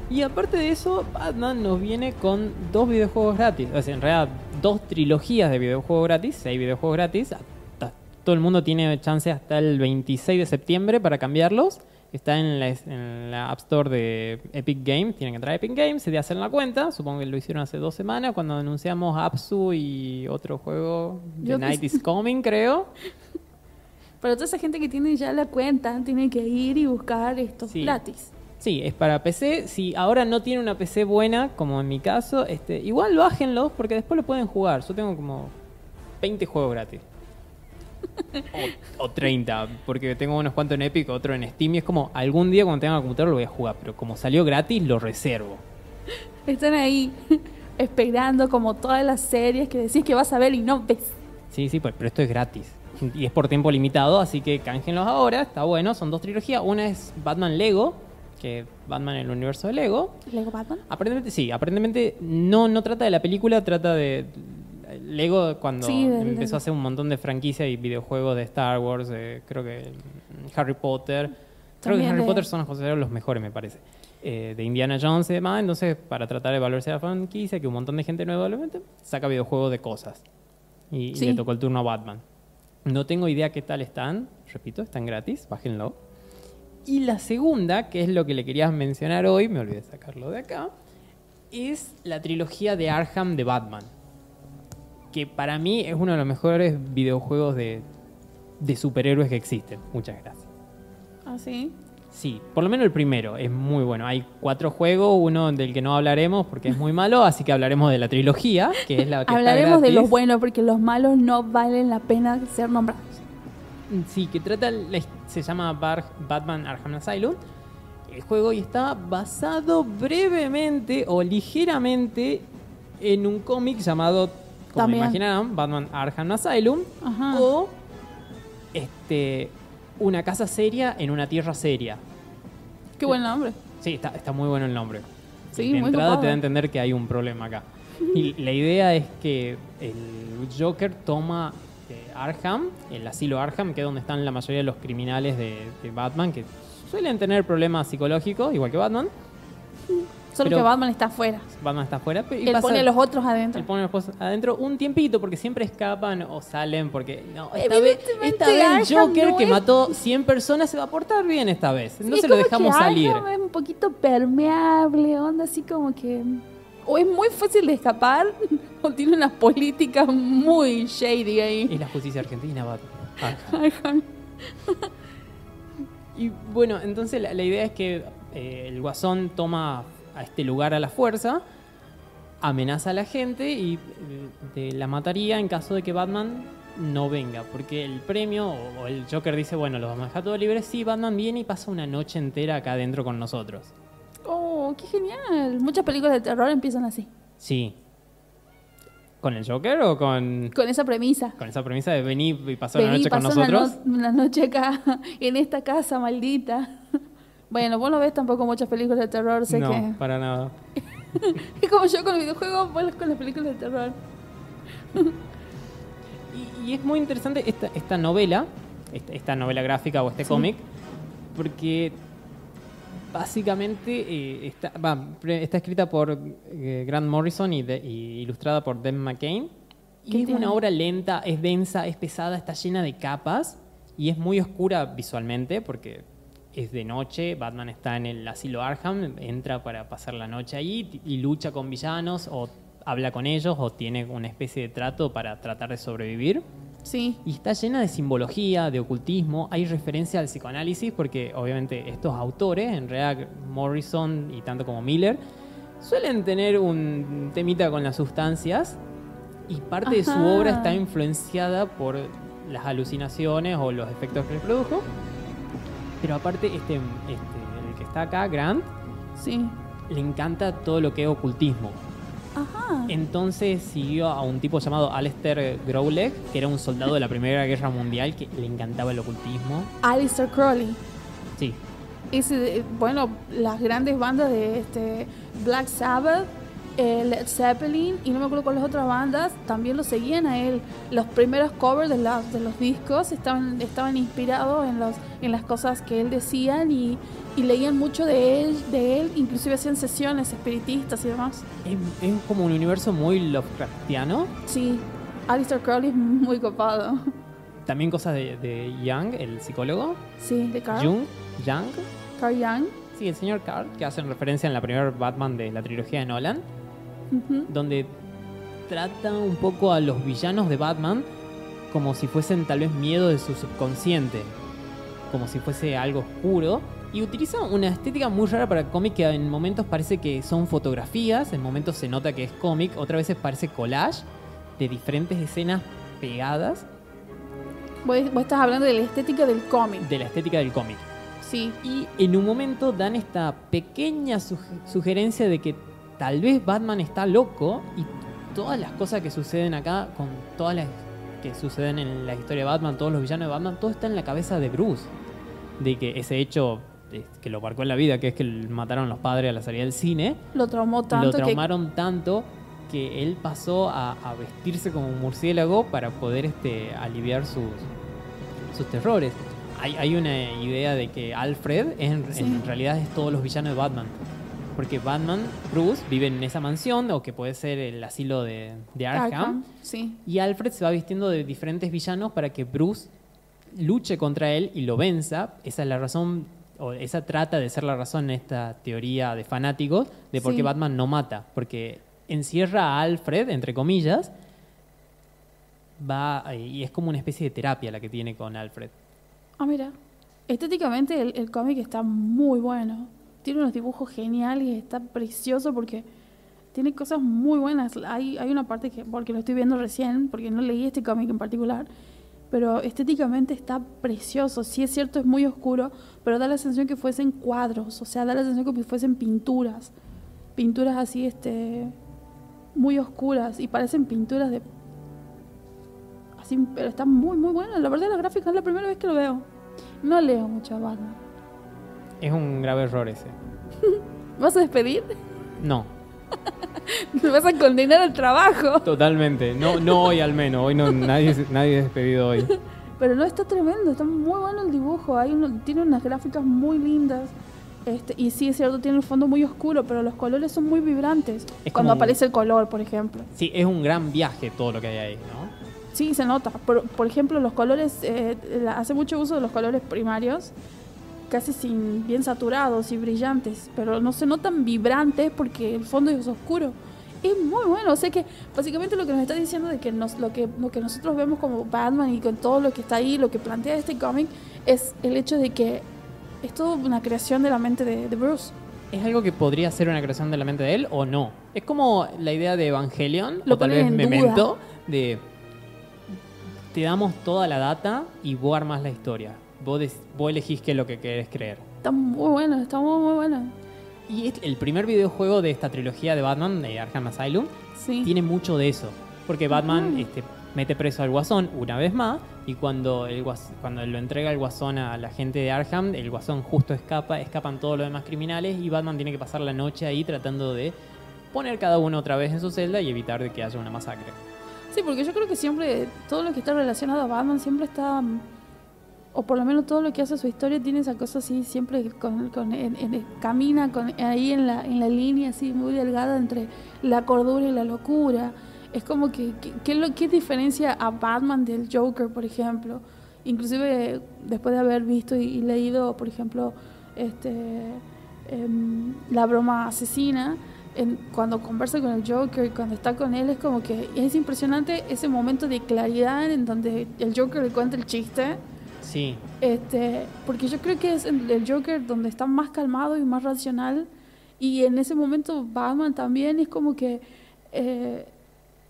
Y aparte de eso, Batman nos viene con dos videojuegos gratis. O sea, en realidad, dos trilogías de videojuegos gratis, seis videojuegos gratis. Todo el mundo tiene chance hasta el 26 de septiembre para cambiarlos. Está en la, en la App Store de Epic Games. Tienen que entrar a Epic Games, se hacen la cuenta. Supongo que lo hicieron hace dos semanas cuando anunciamos Apsu y otro juego, The Yo Night is Coming, creo. [LAUGHS] Pero toda esa gente que tiene ya la cuenta tiene que ir y buscar esto Sí. gratis. Sí, es para PC. Si ahora no tiene una PC buena, como en mi caso, este, igual bájenlos porque después lo pueden jugar. Yo tengo como 20 juegos gratis. O, o 30, porque tengo unos cuantos en Epic, otro en Steam. Y es como, algún día cuando tenga la computadora lo voy a jugar, pero como salió gratis, lo reservo. Están ahí [LAUGHS] esperando como todas las series que decís que vas a ver y no ves. Sí, sí, pues, pero esto es gratis. Y es por tiempo limitado, así que cánjenlos ahora. Está bueno, son dos trilogías. Una es Batman Lego, que Batman en el universo de Lego. Lego Batman. Aparentemente sí, aparentemente no, no trata de la película, trata de Lego cuando Sí, empezó a hacer un montón de franquicias y videojuegos de Star Wars, creo que mm, Harry Potter. Creo que Harry de- Potter son considerados los mejores, me parece. Eh, de Indiana Jones y demás, entonces para tratar de evaluarse la franquicia, que un montón de gente nueva saca videojuegos de cosas. Y, le tocó el turno a Batman. No tengo idea qué tal están, repito, están gratis, bájenlo. Y la segunda, que es lo que le quería mencionar hoy, me olvidé de sacarlo de acá, es la trilogía de Arkham de Batman. Que para mí es uno de los mejores videojuegos de, de superhéroes que existen. Muchas gracias. Ah, sí. Sí, por lo menos el primero es muy bueno. Hay cuatro juegos, uno del que no hablaremos porque es muy malo, así que hablaremos de la trilogía, que es la que Hablaremos está de los buenos porque los malos no valen la pena ser nombrados. Sí, que trata, se llama Bar- Batman Arkham Asylum. El juego y está basado brevemente o ligeramente en un cómic llamado, como También. imaginarán, Batman Arkham Asylum. Ajá. O este, una casa seria en una tierra seria. Qué buen nombre. Sí, está, está muy bueno el nombre. Sí, de muy entrada copado. te da a entender que hay un problema acá. [LAUGHS] Y la idea es que el Joker toma eh, Arkham, el asilo Arkham, que es donde están la mayoría de los criminales de, de Batman, que suelen tener problemas psicológicos, igual que Batman. Solo Pero- que Batman está afuera. Batman está afuera. pero- y Él pasa- pone a los otros adentro. él pone a los cosas adentro un tiempito porque siempre escapan o salen porque no, esta vez, esta vez el Joker no que mató 100 personas se va a portar bien esta vez. No Sí, se lo dejamos que salir. Es un poquito permeable, onda así como que... O es muy fácil de escapar, [LAUGHS] o tiene unas políticas muy shady ahí. Es la justicia argentina, Batman. [LAUGHS] Y bueno, entonces la, la idea es que eh, el guasón toma a este lugar a la fuerza, amenaza a la gente y eh, de- la mataría en caso de que Batman no venga. Porque el premio, o, el Joker dice, bueno, los vamos a dejar todos libres. Sí, Batman viene y pasa una noche entera acá adentro con nosotros. Oh, qué genial. Muchas películas de terror empiezan así, Sí. ¿Con el Joker o con, con esa premisa. con esa premisa de venir y pasar Vení, noche con una nosotros? no- Una, noche acá, [LAUGHS] en esta casa maldita. Bueno, vos no ves tampoco muchas películas de terror, sé no, que... para nada. [LAUGHS] Es como yo con los videojuegos, vos con las películas de terror. [LAUGHS] Y, y es muy interesante esta, esta novela, esta, esta novela gráfica o este Sí. cómic, porque básicamente eh, está, va, pre- está escrita por eh, Grant Morrison y, de- y ilustrada por Dan McCain. ¿Qué Y es tiene? una obra lenta, es densa, es pesada, está llena de capas y es muy oscura visualmente porque es de noche, Batman está en el asilo Arkham, entra para pasar la noche ahí y lucha con villanos o habla con ellos o tiene una especie de trato para tratar de sobrevivir. Sí. Y está llena de simbología, de ocultismo, hay referencia al psicoanálisis porque obviamente estos autores, en realidad Morrison y tanto como Miller, suelen tener un temita con las sustancias y parte de su obra está influenciada por las alucinaciones o los efectos que le produjo. Pero aparte, este, este, el que está acá, Grant, Sí. le encanta todo lo que es ocultismo. Ajá. Entonces siguió a un tipo llamado Alistair Growler, que era un soldado de la Primera Guerra Mundial que le encantaba el ocultismo. Alistair Crowley. Sí, Ese, eh, bueno, las grandes bandas de este Black Sabbath, Led Zeppelin y no me acuerdo cuáles otras bandas también lo seguían a él. Los primeros covers de, las- de los discos estaban, estaban inspirados en, los, en las cosas que él decía y, y leían mucho de él, de él, inclusive hacían sesiones espiritistas y demás. es, es como un universo muy Lovecraftiano. Sí, Alistair Crowley es muy copado. También cosas de, de Young, el psicólogo. Sí, de Carl, Jung, Young. Carl Young. Sí, el señor Carl, que hacen referencia en la primera Batman de la trilogía de Nolan. Donde trata un poco a los villanos de Batman como si fuesen tal vez miedo de su subconsciente, como si fuese algo oscuro. Y utiliza una estética muy rara para cómic que en momentos parece que son fotografías, en momentos se nota que es cómic, otras veces parece collage de diferentes escenas pegadas Vos, vos estás hablando de la estética del cómic. de la estética del cómic. Sí, Y en un momento dan esta pequeña suge- sugerencia de que tal vez Batman está loco y todas las cosas que suceden acá, con todas las que suceden en la historia de Batman, todos los villanos de Batman, todo está en la cabeza de Bruce. De que ese hecho que lo marcó en la vida, que es que mataron los padres a la salida del cine, lo traumó tanto lo que traumaron tanto que él pasó a, a vestirse como un murciélago para poder este, aliviar sus, sus terrores. Hay, hay una idea de que Alfred en, Sí. en realidad es todos los villanos de Batman. Porque Batman, Bruce, vive en esa mansión, o que puede ser el asilo de, de Arkham, Arkham, sí. y Alfred se va vistiendo de diferentes villanos para que Bruce luche contra él y lo venza. Esa es la razón, o esa trata de ser la razón en esta teoría de fanáticos de por Sí. qué Batman no mata. Porque encierra a Alfred, entre comillas, va y es como una especie de terapia la que tiene con Alfred. Ah, mira. Estéticamente el, el cómic está muy bueno. Tiene unos dibujos geniales, está precioso porque tiene cosas muy buenas. Hay, hay una parte que, porque lo estoy viendo recién, porque no leí este cómic en particular, pero estéticamente está precioso. Sí es cierto, es muy oscuro, pero da la sensación que fuesen cuadros, o sea, da la sensación que fuesen pinturas. Pinturas así, este, muy oscuras y parecen pinturas de... Así, pero está muy, muy bueno. La verdad, la gráfica es la primera vez que lo veo. No leo mucho a Batman. Es un grave error ese. [LAUGHS] ¿Vas a despedir? No, Me [LAUGHS] vas a condenar al trabajo. totalmente. No, no hoy al menos. Hoy no, nadie, nadie es despedido hoy. [LAUGHS] Pero no, está tremendo, está muy bueno el dibujo. Hay uno- tiene unas gráficas muy lindas. Este, y sí, es cierto, tiene el fondo muy oscuro, pero los colores son muy vibrantes. Es cuando aparece el color, por ejemplo. Sí, es un gran viaje todo lo que hay ahí, ¿no? Sí, se nota. Por, por ejemplo, los colores, eh, hace mucho uso de los colores primarios, casi sin bien saturados y brillantes, pero no se notan vibrantes porque el fondo es oscuro. Es muy bueno, o sea que básicamente lo que nos está diciendo de que nos, lo que lo que nosotros vemos como Batman y con todo lo que está ahí, lo que plantea este cómic es el hecho de que es todo una creación de la mente de, de Bruce. ¿Es algo que podría ser una creación de la mente de él o no? Es como la idea de Evangelion, Lo o tal vez en Memento, duda. de te damos toda la data y vos armás la historia. Vos, des- vos elegís qué es lo que querés creer. Está muy bueno, está muy muy bueno. Y es el primer videojuego de esta trilogía de Batman, de Arkham Asylum, Sí. tiene mucho de eso. Porque Batman Ujú. este, mete preso al Guasón una vez más y cuando, el guas- cuando lo entrega el Guasón a la gente de Arkham, el Guasón justo escapa, escapan todos los demás criminales y Batman tiene que pasar la noche ahí tratando de poner cada uno otra vez en su celda y evitar de que haya una masacre. Sí, porque yo creo que siempre todo lo que está relacionado a Batman siempre está, o por lo menos todo lo que hace su historia tiene esa cosa así, siempre con, con- en- en- camina con, ahí en la, en la línea así muy delgada entre la cordura y la locura. Es como que, que- ¿qué, lo, ¿qué diferencia a Batman del Joker, por ejemplo? Inclusive después de haber visto y, y leído, por ejemplo, este, em, La broma asesina, en- cuando conversa con el Joker, cuando está con él, es como que es impresionante ese momento de claridad en donde el Joker le cuenta el chiste. Sí, Este, porque yo creo que es el Joker donde está más calmado y más racional. Y en ese momento Batman también es como que eh,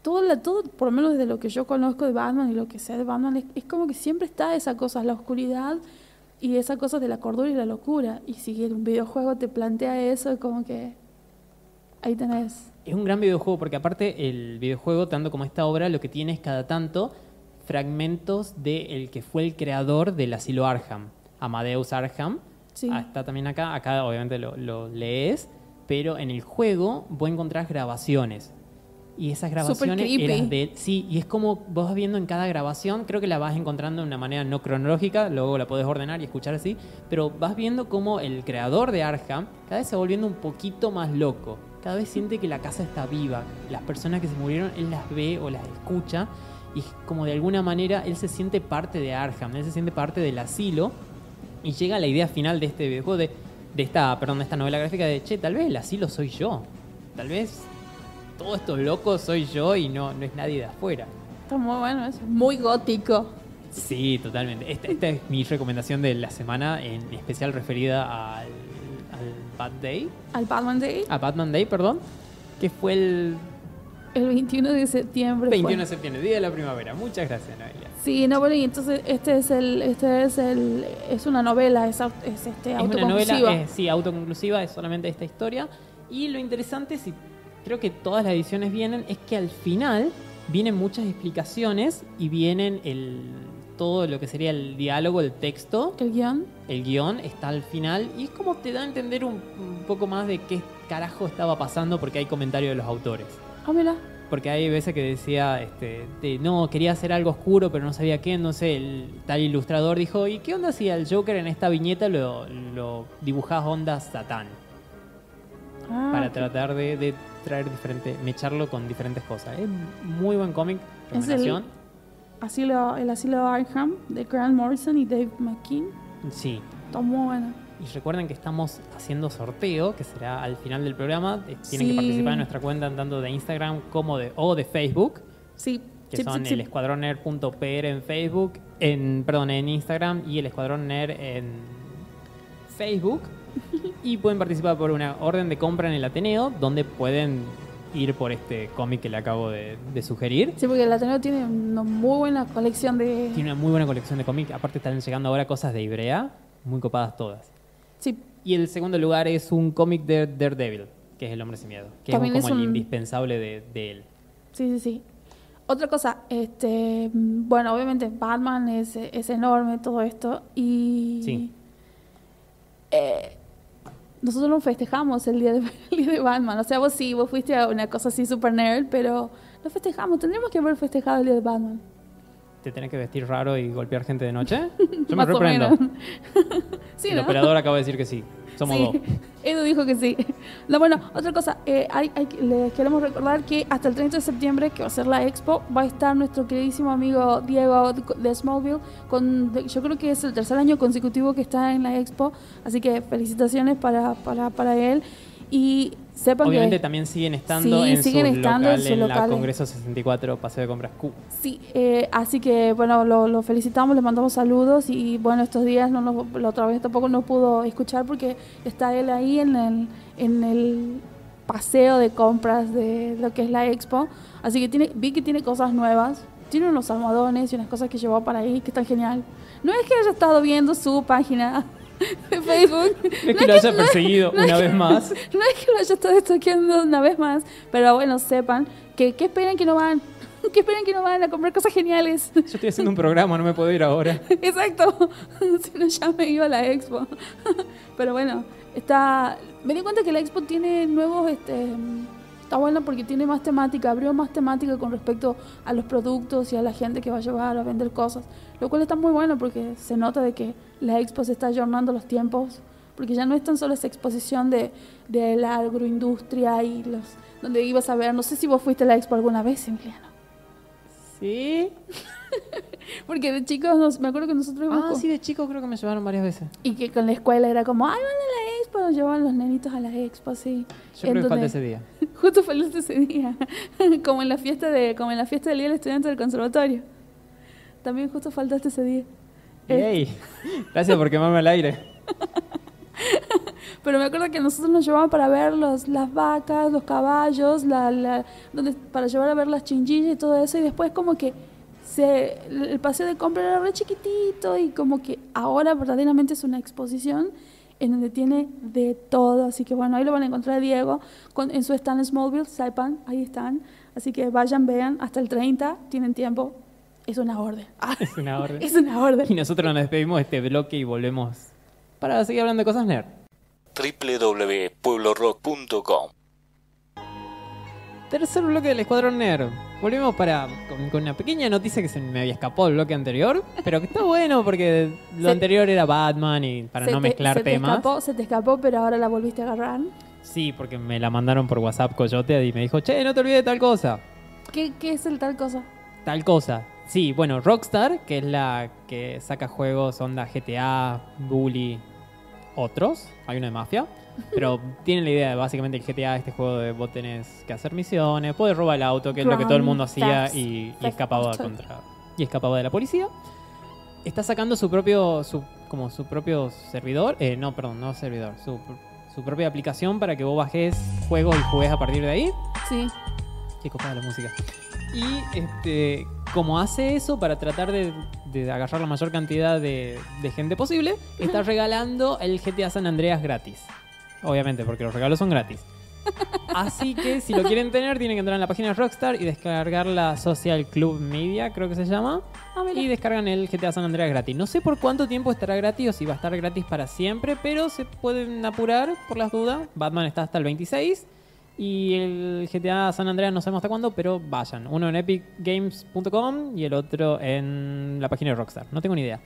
todo, la, todo, por lo menos desde lo que yo conozco de Batman y lo que sé de Batman, es, es como que siempre está esa cosa, la oscuridad y esa cosa de la cordura y la locura. Y si un videojuego te plantea eso, es como que ahí tenés. es un gran videojuego porque aparte el videojuego, tanto como esta obra, lo que tiene es cada tanto fragmentos de el que fue el creador del asilo Arkham, Amadeus Arkham. Sí. Ah, está también acá, acá obviamente lo, lo lees, pero en el juego vos encontrás grabaciones. Y esas grabaciones eran de... Sí, y es como vos vas viendo en cada grabación, creo que la vas encontrando de una manera no cronológica, luego la podés ordenar y escuchar así, pero vas viendo como el creador de Arkham cada vez se va volviendo un poquito más loco. Cada vez siente que la casa está viva. Las personas que se murieron, él las ve o las escucha. Y es como de alguna manera él se siente parte de Arkham, él se siente parte del asilo. Y llega la idea final de este videojuego, de, de esta, perdón, de esta novela gráfica de, che, tal vez el asilo soy yo. Tal vez todos estos locos soy yo y no, no es nadie de afuera. Está muy bueno eso. Muy gótico. Sí, totalmente. Esta, esta es mi recomendación de la semana, en especial referida al, al Bad Day, Al Batman Day, a Batman Day, perdón, que fue el el 21 de septiembre. fue. 21 de septiembre, día de la primavera. Muchas gracias, Noelia. Sí, no, bueno, y entonces este es el, este es el, es una novela, es, es este, Es una novela, es, sí, autoconclusiva, es solamente esta historia. Y lo interesante, si creo que todas las ediciones vienen, es que al final vienen muchas explicaciones y vienen el todo lo que sería el diálogo, el texto, El guion. el guion está al final y es como te da a entender un, un poco más de qué carajo estaba pasando porque hay comentarios de los autores. Ah, mira. Porque hay veces que decía, este, de, no, quería hacer algo oscuro, pero no sabía qué. No sé, el tal ilustrador dijo, ¿y qué onda si al Joker en esta viñeta lo, lo dibujás onda Satán? Ah, para tratar de, de traer diferente, mecharlo con diferentes cosas. Es muy buen cómic, Es el- recomendación. Asilo, el asilo Arkham de Grant Morrison y Dave McKean. Sí. Está muy bueno. Y recuerden que estamos haciendo sorteo, que será al final del programa. Eh, Tienen Sí. que participar en nuestra cuenta tanto de Instagram como de, o de Facebook. Sí, que Sí, son sí. el escuadronner.pr en Facebook, en, perdón, en Instagram y el escuadronner en Facebook. [LAUGHS] y pueden participar por una orden de compra en el Ateneo, donde pueden ir por este cómic que le acabo de, de sugerir. Sí, porque el Ateneo tiene una muy buena colección de... Tiene una muy buena colección de cómics. Aparte están llegando ahora cosas de Ibrea, muy copadas todas. Sí, Y el segundo lugar es un cómic de Daredevil, que es El Hombre Sin Miedo, que También es como es el indispensable de, de él. sí, sí, sí. Otra cosa, este, bueno, obviamente Batman es, es enorme todo esto y Sí. eh, nosotros no festejamos el día, de, [LAUGHS] el día de Batman. O sea, vos sí, vos fuiste a una cosa así super nerd, pero no festejamos. Tendríamos que haber festejado el día de Batman. ¿Te tenés que vestir raro y golpear gente de noche? [LAUGHS] Yo me Más o reprendo. menos. [LAUGHS] sí, el ¿no? operador acaba de decir que sí. Somos Sí, dos. [LAUGHS] Edu dijo que sí. No, bueno, otra cosa, eh, hay- hay- les queremos recordar que hasta el 30 de septiembre, que va a ser la expo, va a estar nuestro queridísimo amigo Diego de Smallville. Con, de- yo creo que es el tercer año consecutivo que está en la expo, así que felicitaciones para, para, para él. Y sepan Obviamente que... también siguen estando Sí, en siguen su estando local en su en la local. Congreso 64 Paseo de Compras Q. Sí, eh, así que bueno, lo, lo felicitamos, le mandamos saludos y bueno, estos días no nos- la otra vez tampoco no pudo escuchar porque está él ahí en el, en el paseo de compras de lo que es la expo, así que tiene, vi que tiene cosas nuevas, tiene unos almohadones y unas cosas que llevó para ahí que están genial. No es que haya estado viendo su página de Facebook, Es que lo haya perseguido una vez más. no es que lo haya estado estoqueando una vez más, pero bueno, sepan que, que esperen que no van, [LAUGHS] que esperen que no van a comprar cosas geniales. Yo estoy haciendo un programa, no me puedo ir ahora. [LAUGHS] Exacto, [LAUGHS] si no ya me iba a la expo. Pero bueno, está. Me di cuenta que la expo tiene nuevos, este, está bueno porque tiene más temática, abrió más temática con respecto a los productos y a la gente que va a llevar a vender cosas, lo cual está muy bueno porque se nota de que la expo se está ayornando los tiempos, porque ya no es tan solo esa exposición de, de la agroindustria y los donde ibas a ver, no sé si vos fuiste a la expo alguna vez, Emiliano. ¿Sí? [LAUGHS] Porque de chicos nos- me acuerdo que nosotros íbamos Ah, con- sí, de chico creo que me llevaron varias veces. Y que con la escuela era como, ay, van a la expo, nos llevaban los nenitos a la expo, sí. Yo creo que falta ese día. [LAUGHS] Justo faltaste ese día, [LAUGHS] como en la fiesta de, como en la fiesta del día del estudiante del conservatorio. También justo faltaste ese día. Eh, ¡Ey! Gracias por quemarme al aire. [LAUGHS] Pero me acuerdo que nosotros nos llevaban para ver los, las vacas, los caballos, la, la, donde, para llevar a ver las chinchillas y todo eso. Y después como que se, el paseo de compra era re chiquitito y como que ahora verdaderamente es una exposición en donde tiene de todo. Así que bueno, ahí lo van a encontrar a Diego con, en su stand en Smallville, Saipan, ahí están. Así que vayan, vean, hasta el 30, tienen tiempo. Es una orden. Ah, [LAUGHS] Es una orden. [LAUGHS] es una orden. Y nosotros nos despedimos de este bloque y volvemos para seguir hablando de cosas nerd. www.pueblorock.com Tercer bloque del Escuadrón Nerd. Volvemos para con, con una pequeña noticia que se me había escapado el bloque anterior, pero que está bueno porque lo Se- anterior era Batman y para no te- mezclar se te temas. escapó, se te escapó, pero ahora la volviste a agarrar. Sí, porque me la mandaron por WhatsApp Coyote y me dijo, che, no te olvides de tal cosa. ¿Qué, qué es el tal cosa? Tal cosa. Sí, bueno, Rockstar, que es la que saca juegos onda GTA, Bully, otros. Hay uno de mafia. Pero tienen la idea de básicamente el GTA, este juego de vos tenés que hacer misiones, podés robar el auto, que es lo que todo el mundo hacía y, y escapaba contra. Y escapaba de la policía. Está sacando su propio. Su, como su propio servidor. Eh, no, perdón, no servidor. Su, su propia aplicación para que vos bajes juegos y juegues a partir de ahí. Sí. Qué copada la música. Y este, como hace eso para tratar de, de agarrar la mayor cantidad de, de gente posible, está regalando el GTA San Andreas gratis. Obviamente, porque los regalos son gratis. Así que si lo quieren tener, tienen que entrar en la página de Rockstar y descargar la Social Club Media, creo que se llama. Ah. Y descargan el GTA San Andreas gratis. No sé por cuánto tiempo estará gratis o si va a estar gratis para siempre, pero se pueden apurar por las dudas. Batman está hasta el 26 y el GTA San Andreas no sabemos hasta cuándo, pero vayan. Uno en epicgames.com y el otro en la página de Rockstar. No tengo ni idea.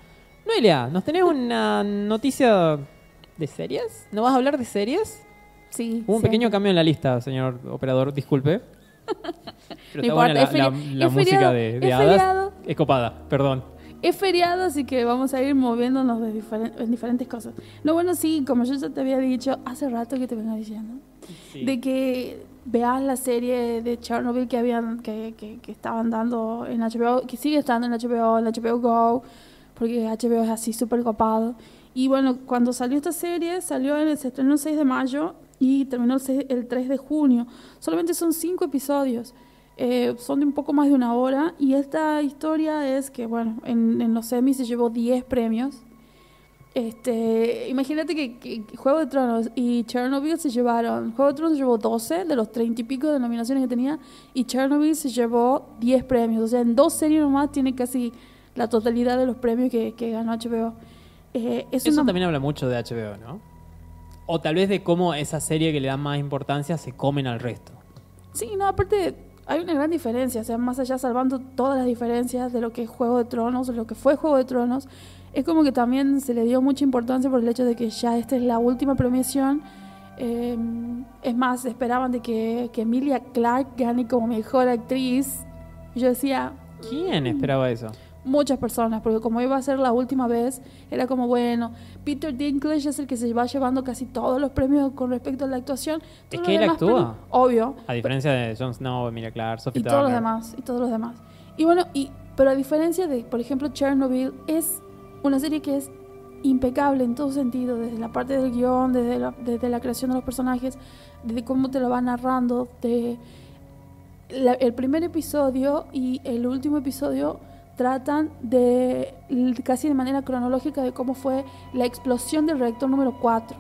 Noelia, ¿nos tenés una noticia de series? ¿No vas a hablar de series? Sí. Hubo un pequeño cambio en la lista, señor operador, disculpe. [LAUGHS] Pero está buena la, la- la música feriado, de, de es hadas. feriado. Es copada, perdón. Es feriado, así que vamos a ir moviéndonos de diferen- en diferentes cosas. No, bueno, sí, como yo ya te había dicho hace rato que te vengo diciendo, Sí. de que veas la serie de Chernobyl que habían que, que, que estaban dando en HBO, que sigue estando en HBO, en HBO Go, porque HBO es así súper copado. Y bueno, cuando salió esta serie, salió en el, se estrenó el 6 de mayo y terminó el, 6 el 3 de junio. Solamente son cinco episodios. Eh, son de un poco más de una hora y esta historia es que, bueno, en, los semis se llevó 10 premios. Este, imagínate que Juego de Tronos y Chernobyl se llevaron, Juego de Tronos se llevó 12 de los 30 y pico de nominaciones que tenía y Chernobyl se llevó 10 premios, o sea, en dos series nomás tiene casi la totalidad de los premios que, que ganó HBO. Eh, es Eso una- también habla mucho de HBO, ¿no? O tal vez de cómo esa serie que le da más importancia se comen al resto. Sí, no, aparte hay una gran diferencia, o sea, más allá salvando todas las diferencias de lo que es Juego de Tronos, de lo que fue Juego de Tronos, es como que también se le dio mucha importancia por el hecho de que ya esta es la última premiación. Eh, es más, esperaban de que, que Emilia Clarke gane como mejor actriz. Yo decía, ¿Quién esperaba eso? Muchas personas, porque como iba a ser la última vez, era como, bueno, Peter Dinklage es el que se va llevando casi todos los premios con respecto a la actuación. Es que él actúa. obvio. A diferencia de Jon Snow, Emilia Clarke, Sophie y todos los demás y todos los demás y bueno y pero a diferencia de por ejemplo Chernobyl es una serie que es impecable en todo sentido desde la parte del guion desde la, desde la creación de los personajes desde cómo te lo va narrando de la- el primer episodio y el último episodio tratan de casi de manera cronológica de cómo fue la explosión del reactor número 4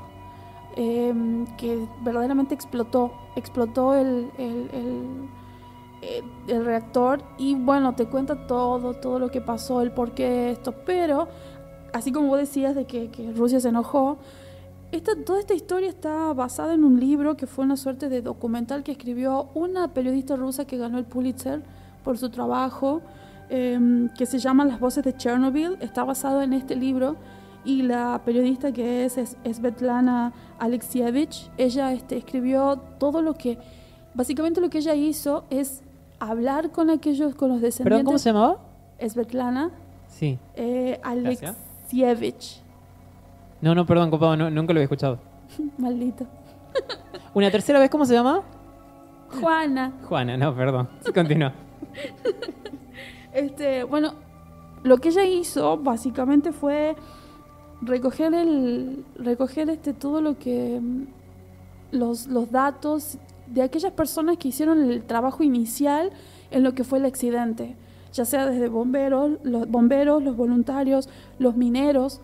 em, que verdaderamente explotó explotó el, el- eh, el reactor. Y bueno, te cuenta todo, todo lo que pasó, el por qué esto, pero así como vos decías de que, que Rusia se enojó, esta, toda esta historia está basada en un libro que fue una suerte de documental que escribió una periodista rusa que ganó el Pulitzer por su trabajo, em, que se llama Las voces de Chernobyl, está basado en este libro y la periodista que es, es Svetlana Alexievich, ella este, escribió todo lo que, básicamente lo que ella hizo es hablar con aquellos, con los descendientes. ¿Perdón, cómo se llamaba? Svetlana Sí. eh. Alexievich. No, no, perdón, copado, no- nunca lo había escuchado. [LAUGHS] Maldito. [LAUGHS] ¿Una tercera vez cómo se llama? Juana. Juana, no, perdón. Continúa. [LAUGHS] Este, bueno, lo que ella hizo básicamente fue recoger el recoger este todo lo que mm, los, los datos de aquellas personas que hicieron el trabajo inicial en lo que fue el accidente, ya sea desde bomberos, los bomberos, los voluntarios, los mineros,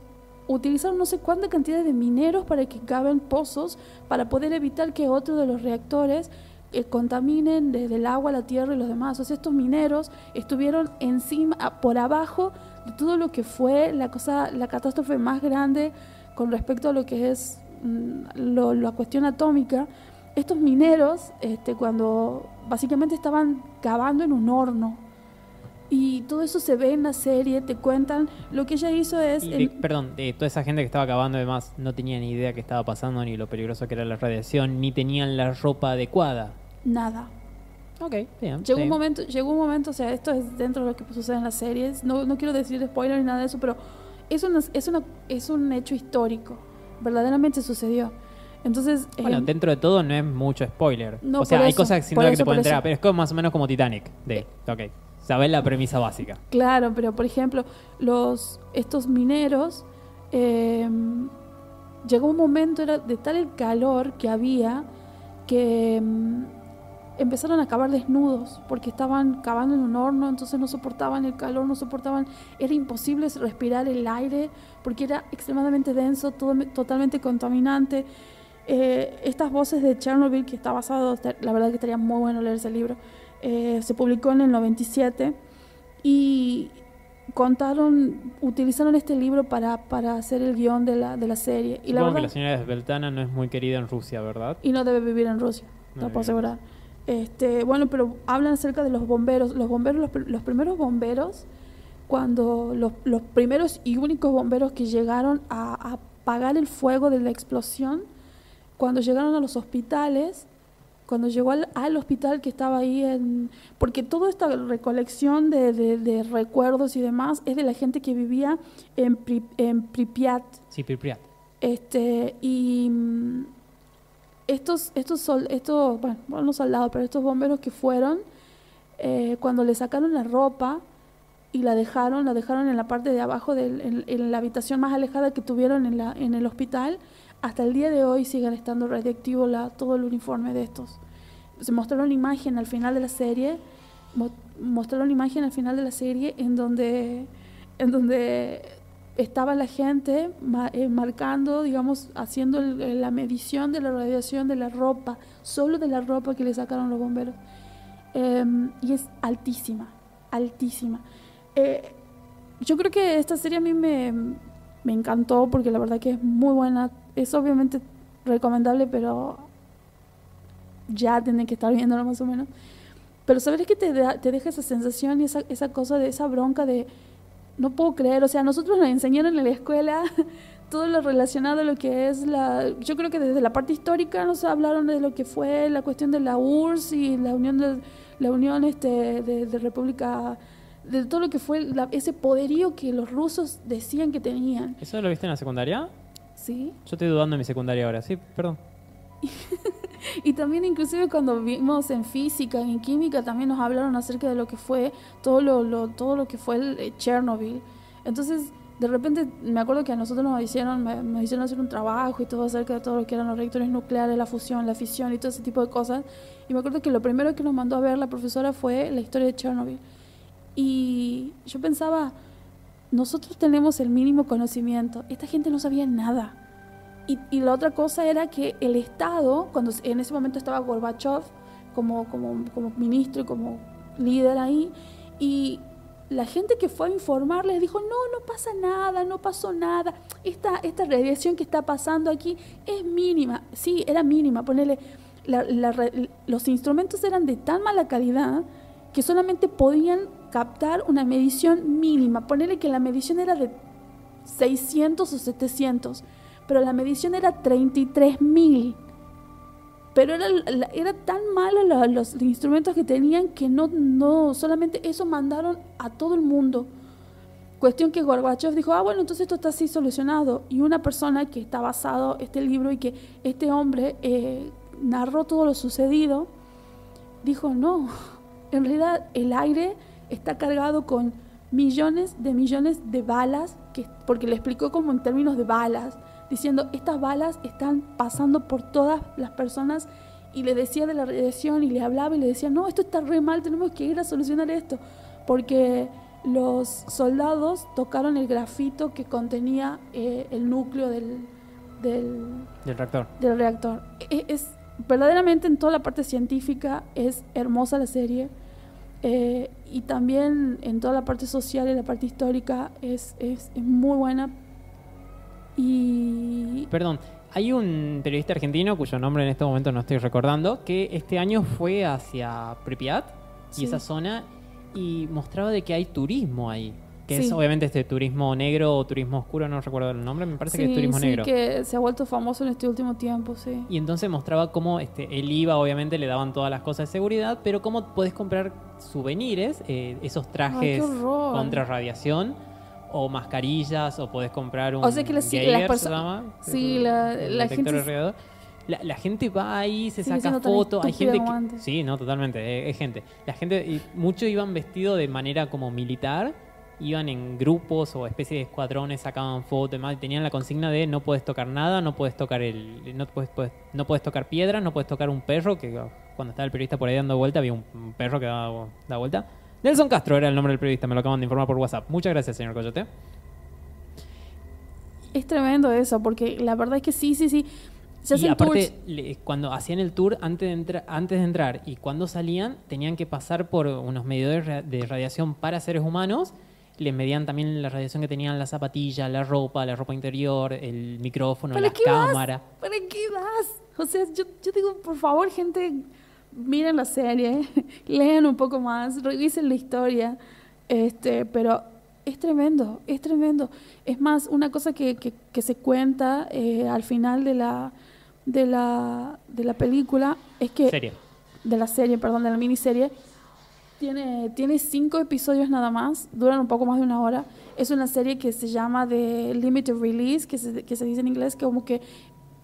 utilizaron no sé cuánta cantidad de mineros para que caben pozos para poder evitar que otro de los reactores eh, contaminen desde el agua, la tierra y los demás. O sea, estos mineros estuvieron encima, por abajo de todo lo que fue la cosa, la catástrofe más grande con respecto a lo que es mm, lo- la cuestión atómica. Estos mineros, este, cuando básicamente estaban cavando en un horno. Y todo eso se ve en la serie, te cuentan. Lo que ella hizo es. Perdón, de toda esa gente que estaba acabando, además, no tenía ni idea qué estaba pasando, ni lo peligroso que era la radiación, ni tenían la ropa adecuada. Nada. Ok, bien. Llegó un momento, llegó un momento, o sea, esto es dentro de lo que sucede en las series. No, no quiero decir spoiler ni nada de eso, pero es una, es una, es un hecho histórico. Verdaderamente sucedió. Entonces, Bueno, eh, dentro de todo no es mucho spoiler. No, o sea, hay eso, cosas sin duda que eso, te pueden enterar, pero es como más o menos como Titanic. De, ok, sabes la premisa básica. Claro, pero por ejemplo, los estos mineros eh, llegó un momento era de tal el calor que había que mm, empezaron a cavar desnudos porque estaban cavando en un horno, entonces no soportaban el calor, no soportaban, era imposible respirar el aire porque era extremadamente denso, todo, totalmente contaminante. Eh, estas voces de Chernobyl, que está basado, la verdad que estaría muy bueno leer ese libro, eh, se publicó en el 97 y contaron, utilizaron este libro para, para hacer el guion de la, de la serie. Y la Supongo verdad, que la señora Sveltana no es muy querida en Rusia, ¿verdad? y no debe vivir en Rusia, No puedo asegurar. Este, bueno, pero hablan acerca de los bomberos. Los bomberos, los, pr- los primeros bomberos, cuando los, los primeros y únicos bomberos que llegaron a, a apagar el fuego de la explosión, cuando llegaron a los hospitales, cuando llegó al, al hospital que estaba ahí en... Porque toda esta recolección de, de- de recuerdos y demás es de la gente que vivía en, Pri- en Pripyat, Sí, Pripyat. este, y mm, estos, estos, sol- estos bueno, no soldados, pero estos bomberos que fueron, eh, cuando le sacaron la ropa y la dejaron, la dejaron en la parte de abajo, del, en, la habitación más alejada que tuvieron en, la, en el hospital, hasta el día de hoy siguen estando radiactivo la, todo el uniforme de estos. Se mostraron la imagen al final de la serie, mo- mostraron la imagen al final de la serie en donde, en donde estaba la gente eh, marcando, digamos, haciendo la medición de la radiación de la ropa, solo de la ropa que le sacaron los bomberos. Em, y es altísima, altísima. Eh, yo creo que esta serie a mí me, me encantó porque la verdad que es muy buena. Es obviamente recomendable, pero ya tienen que estar viéndolo más o menos. Pero sabes que te, te deja esa sensación y esa, esa cosa de esa bronca de no puedo creer, o sea, nosotros nos enseñaron en la escuela [LAUGHS] todo lo relacionado a lo que es la, yo creo que desde la parte histórica nos hablaron de lo que fue la cuestión de la URSS y la unión de la unión este de, de República de todo lo que fue la- ese poderío que los rusos decían que tenían, ¿Eso lo viste en la secundaria? ¿sí? Yo estoy dudando en mi secundaria ahora, sí, perdón. [LAUGHS] [LAUGHS] Y también inclusive cuando vimos en física, en química, también nos hablaron acerca de lo que fue todo lo, lo- todo lo que fue el eh, Chernobyl. Entonces, de repente me acuerdo que a nosotros nos hicieron, me- nos hicieron hacer un trabajo y todo acerca de todo lo que eran los reactores nucleares, la fusión, la fisión y todo ese tipo de cosas. Y me acuerdo que lo primero que nos mandó a ver la profesora fue la historia de Chernobyl. Y yo pensaba, nosotros tenemos el mínimo conocimiento, esta gente no sabía nada. Y, y la otra cosa era que el Estado, cuando en ese momento estaba Gorbachev como, como, como ministro y como líder ahí, y la gente que fue a informar les dijo, no, no pasa nada, no pasó nada, esta, esta radiación que está pasando aquí es mínima, sí, era mínima, ponele, la- los instrumentos eran de tan mala calidad que solamente podían captar una medición mínima, ponele que la medición era de 600 o 700, pero la medición era 33.000. Pero era, era tan malo la- los instrumentos que tenían que no, no, solamente eso mandaron a todo el mundo. Cuestión que Gorbachev dijo, ah, bueno, entonces esto está así solucionado. Y una persona que está basado este libro y que este hombre eh, narró todo lo sucedido, dijo, no, en realidad el aire está cargado con millones de millones de balas, que, porque le explicó como en términos de balas, diciendo, estas balas están pasando por todas las personas y le decía de la radiación y le hablaba y le decía, no, esto está re mal, tenemos que ir a solucionar esto, porque los soldados tocaron el grafito que contenía eh, el núcleo del, del, Del reactor. del reactor. E- Es, verdaderamente en toda la parte científica es hermosa la serie eh, y también en toda la parte social y la parte histórica es, es, es muy buena. Y Perdón, hay un periodista argentino cuyo nombre en este momento no estoy recordando, que este año fue hacia Pripyat Sí. y esa zona y mostraba de que hay turismo ahí. Que es obviamente este turismo negro o turismo oscuro, no recuerdo el nombre, me parece que es turismo sí, negro. que se ha vuelto famoso en este último tiempo, sí. Y entonces mostraba cómo este, el IVA, obviamente, le daban todas las cosas de seguridad, pero cómo puedes comprar souvenirs, eh, esos trajes contra radiación, o mascarillas, o podés comprar un O sea que las- sí, Geiger, las se perso- llama, sí, la- la gente- alrededor. La, la gente va ahí, se saca fotos, hay gente que... Sí, no, totalmente, eh, es, gente. La gente, y muchos iban vestidos de manera como militar, iban en grupos o especies de escuadrones, sacaban fotos, demás, y tenían la consigna de no puedes tocar nada, no puedes tocar el, no puedes, puedes- no puedes tocar piedra, no puedes tocar un perro, que cuando estaba el periodista por ahí dando vuelta había un, un perro que daba, daba vuelta. Nelson Castro era el nombre del periodista, me lo acaban de informar por WhatsApp. Muchas gracias, señor Coyote. Es tremendo eso, porque la verdad es que sí, sí, sí. Se y aparte, le- cuando hacían el tour, antes de, entra- antes de entrar y cuando salían, tenían que pasar por unos medidores de radiación para seres humanos. Les medían también la radiación que tenían las zapatillas, la ropa, la ropa interior, el micrófono, ¿Para la cámara. vas? ¿Para qué vas? O sea, yo, yo digo, por favor, gente, miren la serie, [LAUGHS] lean un poco más, revisen la historia. Este, pero es tremendo, es tremendo. Es más, una cosa que, que, que se cuenta eh, al final de la, de, la, de la película es que Serie. de la serie, perdón, de la miniserie. Tiene, tiene cinco episodios nada más, duran un poco más de una hora. Es una serie que se llama de Limited Release, que se, que se dice en inglés, que como que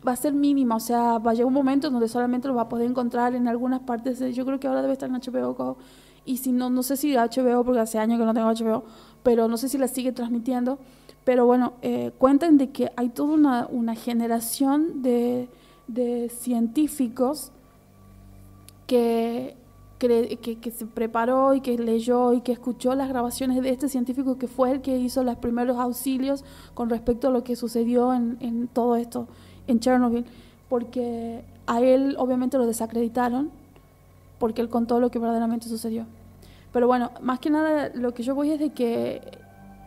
va a ser mínima, o sea, va a llegar un momento donde solamente lo va a poder encontrar en algunas partes. yo creo que ahora debe estar en HBO Go. Y si no, no sé si HBO, porque hace años que no tengo HBO, pero no sé si la sigue transmitiendo. Pero bueno, eh, cuentan de que hay toda una, generación de, científicos que, que, se preparó y que leyó y que escuchó las grabaciones de este científico que fue el que hizo los primeros auxilios con respecto a lo que sucedió en todo esto, en Chernobyl, porque a él obviamente lo desacreditaron, porque él contó lo que verdaderamente sucedió. Pero bueno, más que nada lo que yo voy es de que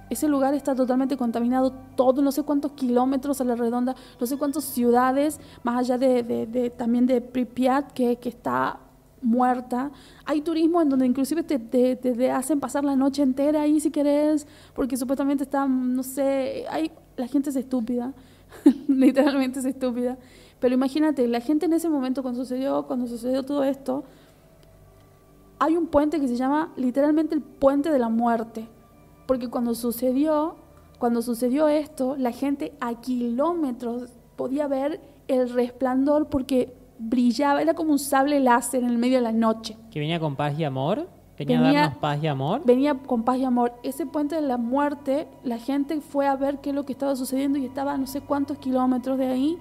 ese lugar está totalmente contaminado, todo, no sé cuántos kilómetros a la redonda, no sé cuántas ciudades, más allá de, de- de- también de Pripyat, que, que está muerta. Hay turismo en donde inclusive te, te- te- hacen pasar la noche entera ahí si querés, porque supuestamente está, no sé, hay, la gente es estúpida, [LAUGHS] literalmente es estúpida. Pero imagínate, la gente en ese momento cuando sucedió, cuando sucedió todo esto, hay un puente que se llama literalmente el puente de la muerte. Porque cuando sucedió, cuando sucedió esto, la gente a kilómetros podía ver el resplandor porque brillaba, era como un sable láser en el medio de la noche. Que venía con paz y amor. Venía, a darnos paz y amor. Venía con paz y amor. Ese puente de la muerte, la gente fue a ver qué es lo que estaba sucediendo y estaba a no sé cuántos kilómetros de ahí.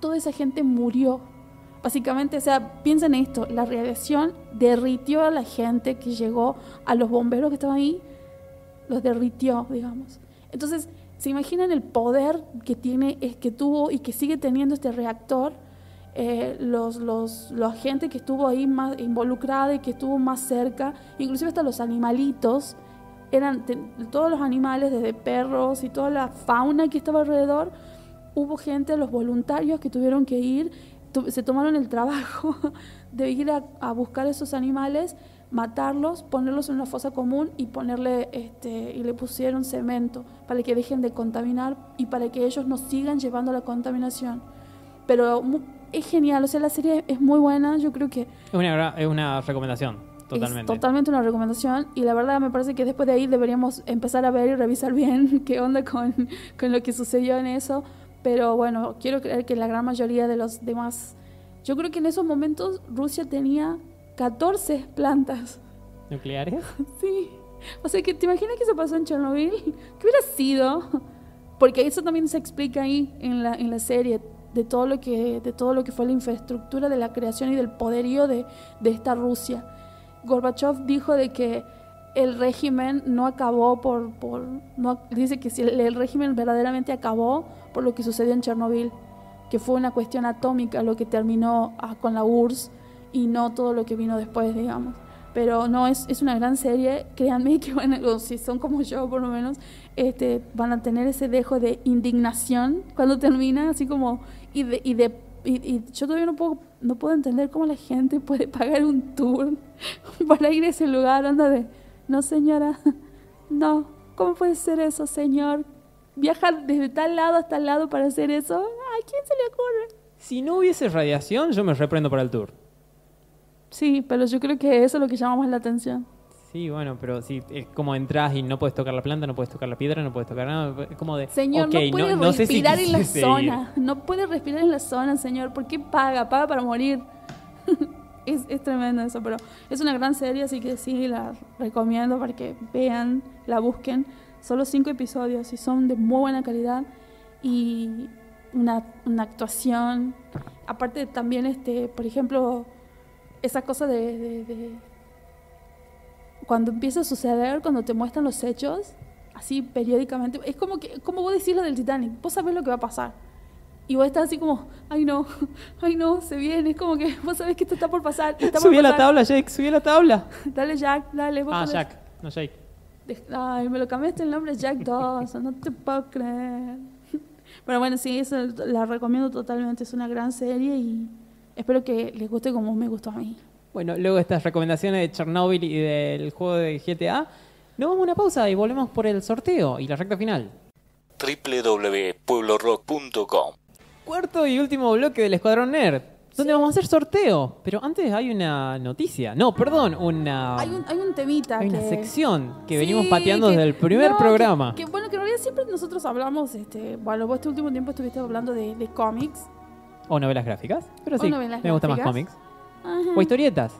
Toda esa gente murió. Básicamente, o sea, piensen esto, la radiación derritió a la gente que llegó, a los bomberos que estaban ahí, los derritió, digamos. Entonces, ¿se imaginan el poder que tiene, es que tuvo y que sigue teniendo este reactor? Eh, los, los, la gente que estuvo ahí más involucrada y que estuvo más cerca, inclusive hasta los animalitos, eran todos los animales, desde perros y toda la fauna que estaba alrededor, hubo gente, los voluntarios que tuvieron que ir, tu- se tomaron el trabajo [LAUGHS] de ir a, a buscar esos animales, matarlos, ponerlos en una fosa común y ponerle este y le pusieron cemento para que dejen de contaminar y para que ellos no sigan llevando la contaminación. Pero es genial, o sea, la serie es muy buena, yo creo que Es una, es una recomendación, totalmente. es totalmente una recomendación y la verdad me parece que después de ahí deberíamos empezar a ver y revisar bien [LAUGHS] qué onda con, con lo que sucedió en eso. Pero bueno, quiero creer que la gran mayoría de los demás... Yo creo que en esos momentos Rusia tenía 14 plantas. ¿Nucleares? [LAUGHS] Sí. O sea, que ¿te imaginas que eso pasó en Chernobyl? ¿Qué hubiera sido? Porque eso también se explica ahí en la, en la serie de todo lo que de todo lo que fue la infraestructura de la creación y del poderío de, de esta Rusia. Gorbachev dijo de que el régimen no acabó por, por no, dice que si el, el régimen verdaderamente acabó por lo que sucedió en Chernobyl, que fue una cuestión atómica lo que terminó ah, con la URSS y no todo lo que vino después, digamos. Pero no, es, es una gran serie. Créanme que [LAUGHS] van a- si son como yo, por lo menos, este, van a tener ese dejo de indignación cuando termina, así como. Y, de, y, de, y, y yo todavía no puedo, no puedo entender cómo la gente puede pagar un tour [LAUGHS] para ir a ese lugar. Anda de. No, señora. [LAUGHS] No. ¿Cómo puede ser eso, señor? Viajar desde tal lado hasta tal lado para hacer eso. ¿A quién se le ocurre? Si no hubiese radiación, yo me reprendo para el tour. Sí, pero yo creo que eso es lo que llama más la atención. Sí, bueno, pero si es como entras y no puedes tocar la planta, no puedes tocar la piedra, no puedes tocar nada, es como de... Señor, ok, no puede no sé si respirar en la ir. zona. No puede respirar en la zona, señor. ¿Por qué paga? Paga para morir. [LAUGHS] es, es tremendo eso, pero es una gran serie, así que sí, la recomiendo para que vean, la busquen. Solo cinco episodios y son de muy buena calidad y una, una actuación. Aparte también, este, por ejemplo, esa cosa de, de- de- cuando empieza a suceder, cuando te muestran los hechos, así periódicamente, es como que, como vos decís lo del Titanic, vos sabés lo que va a pasar. Y vos estás así como, ay no, [LAUGHS] ay no, se viene, es como que [LAUGHS] vos sabés que esto está por pasar. está por Subí a la pasar. tabla, Jake, subí a la tabla. [LAUGHS] Dale Jack, dale, vos Ah, podés. Jack, no Jake. De- Ay, me lo cambiaste el nombre Jack Dawson, no te puedo creer. Pero bueno, sí, eso la recomiendo totalmente, es una gran serie y espero que les guste como me gustó a mí. Bueno, luego de estas recomendaciones de Chernobyl y del juego de GTA, nos vamos a una pausa y volvemos por el sorteo y la recta final. www.pueblorock.com Cuarto y último bloque del Escuadrón Nerd, donde vamos a hacer sorteo. Pero antes hay una noticia. No, perdón, una, Hay un, hay un temita hay una sección que Sí, venimos pateando que- desde el primer no, que- programa. Que, bueno, que en realidad siempre nosotros hablamos, este, bueno, vos este último tiempo estuviste hablando de, de cómics O novelas gráficas. Pero sí, novelas me gusta más gráficas. cómics. Ajá. O historietas.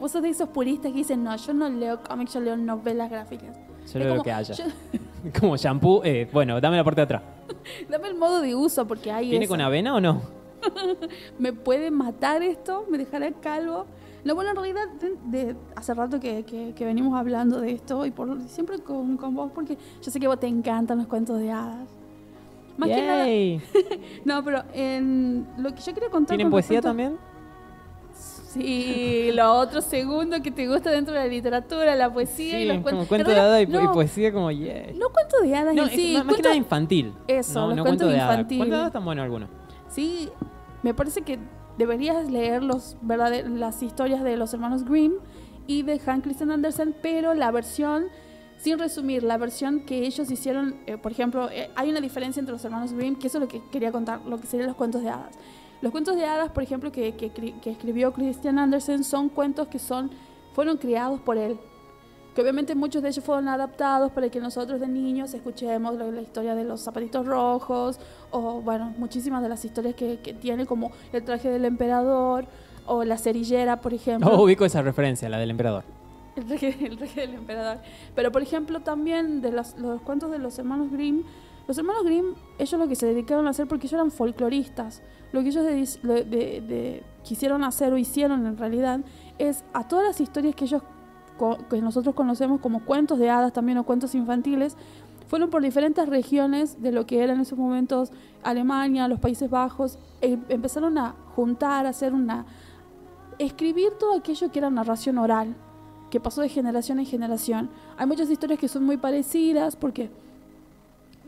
Vos sos de esos puristas que dicen, no, yo no leo cómics, yo leo novelas gráficas. Yo leo lo que haya. yo- [LAUGHS] Como shampoo. eh, bueno, dame la parte de atrás. [LAUGHS] dame el modo de uso porque hay ¿Viene eso. con avena o no? [LAUGHS] ¿Me puede matar esto? ¿Me dejará calvo? No, bueno, en realidad, de, de- hace rato que, que- que venimos hablando de esto y por siempre con, con vos, porque yo sé que vos te encantan los cuentos de hadas. Más que nada, [LAUGHS] no, pero en lo que yo quería contar. ¿Tienen con poesía respecto- también? Sí, lo otro segundo que te gusta dentro de la literatura, la poesía y los Sí, cuentos. como cuento En de hadas y, no, poesía como. No cuentos de hadas No, en sí, más, que cuentos- nada infantil. Eso, no, los no cuentos cuento de hadas. infantiles. Cuento de hadas están buenos algunos. Sí, me parece que deberías leer los, las historias de los hermanos Grimm y de Hans Christian Andersen, pero la versión, sin resumir, la versión que ellos hicieron, eh, por ejemplo, eh, hay una diferencia entre los hermanos Grimm, que eso es lo que quería contar, lo que serían los cuentos de hadas. Los cuentos de hadas, por ejemplo, que, que, que escribió Christian Andersen, son cuentos que son, fueron criados por él. Que obviamente muchos de ellos fueron adaptados para que nosotros de niños escuchemos lo- la historia de los zapatitos rojos, o bueno, muchísimas de las historias que, que tiene, como el traje del emperador, o la cerillera, por ejemplo. Oh, ubico esa referencia, la del emperador. El traje, el traje del emperador. Pero, por ejemplo, también de los, cuentos de los hermanos Grimm, los hermanos Grimm, ellos lo que se dedicaron a hacer, porque ellos eran folcloristas, lo que ellos de- de- de- quisieron hacer o hicieron en realidad es a todas las historias que ellos que nosotros conocemos como cuentos de hadas también o cuentos infantiles, fueron por diferentes regiones de lo que era en esos momentos Alemania, los Países Bajos, e empezaron a juntar, a hacer una... escribir todo aquello que era narración oral, que pasó de generación en generación. Hay muchas historias que son muy parecidas porque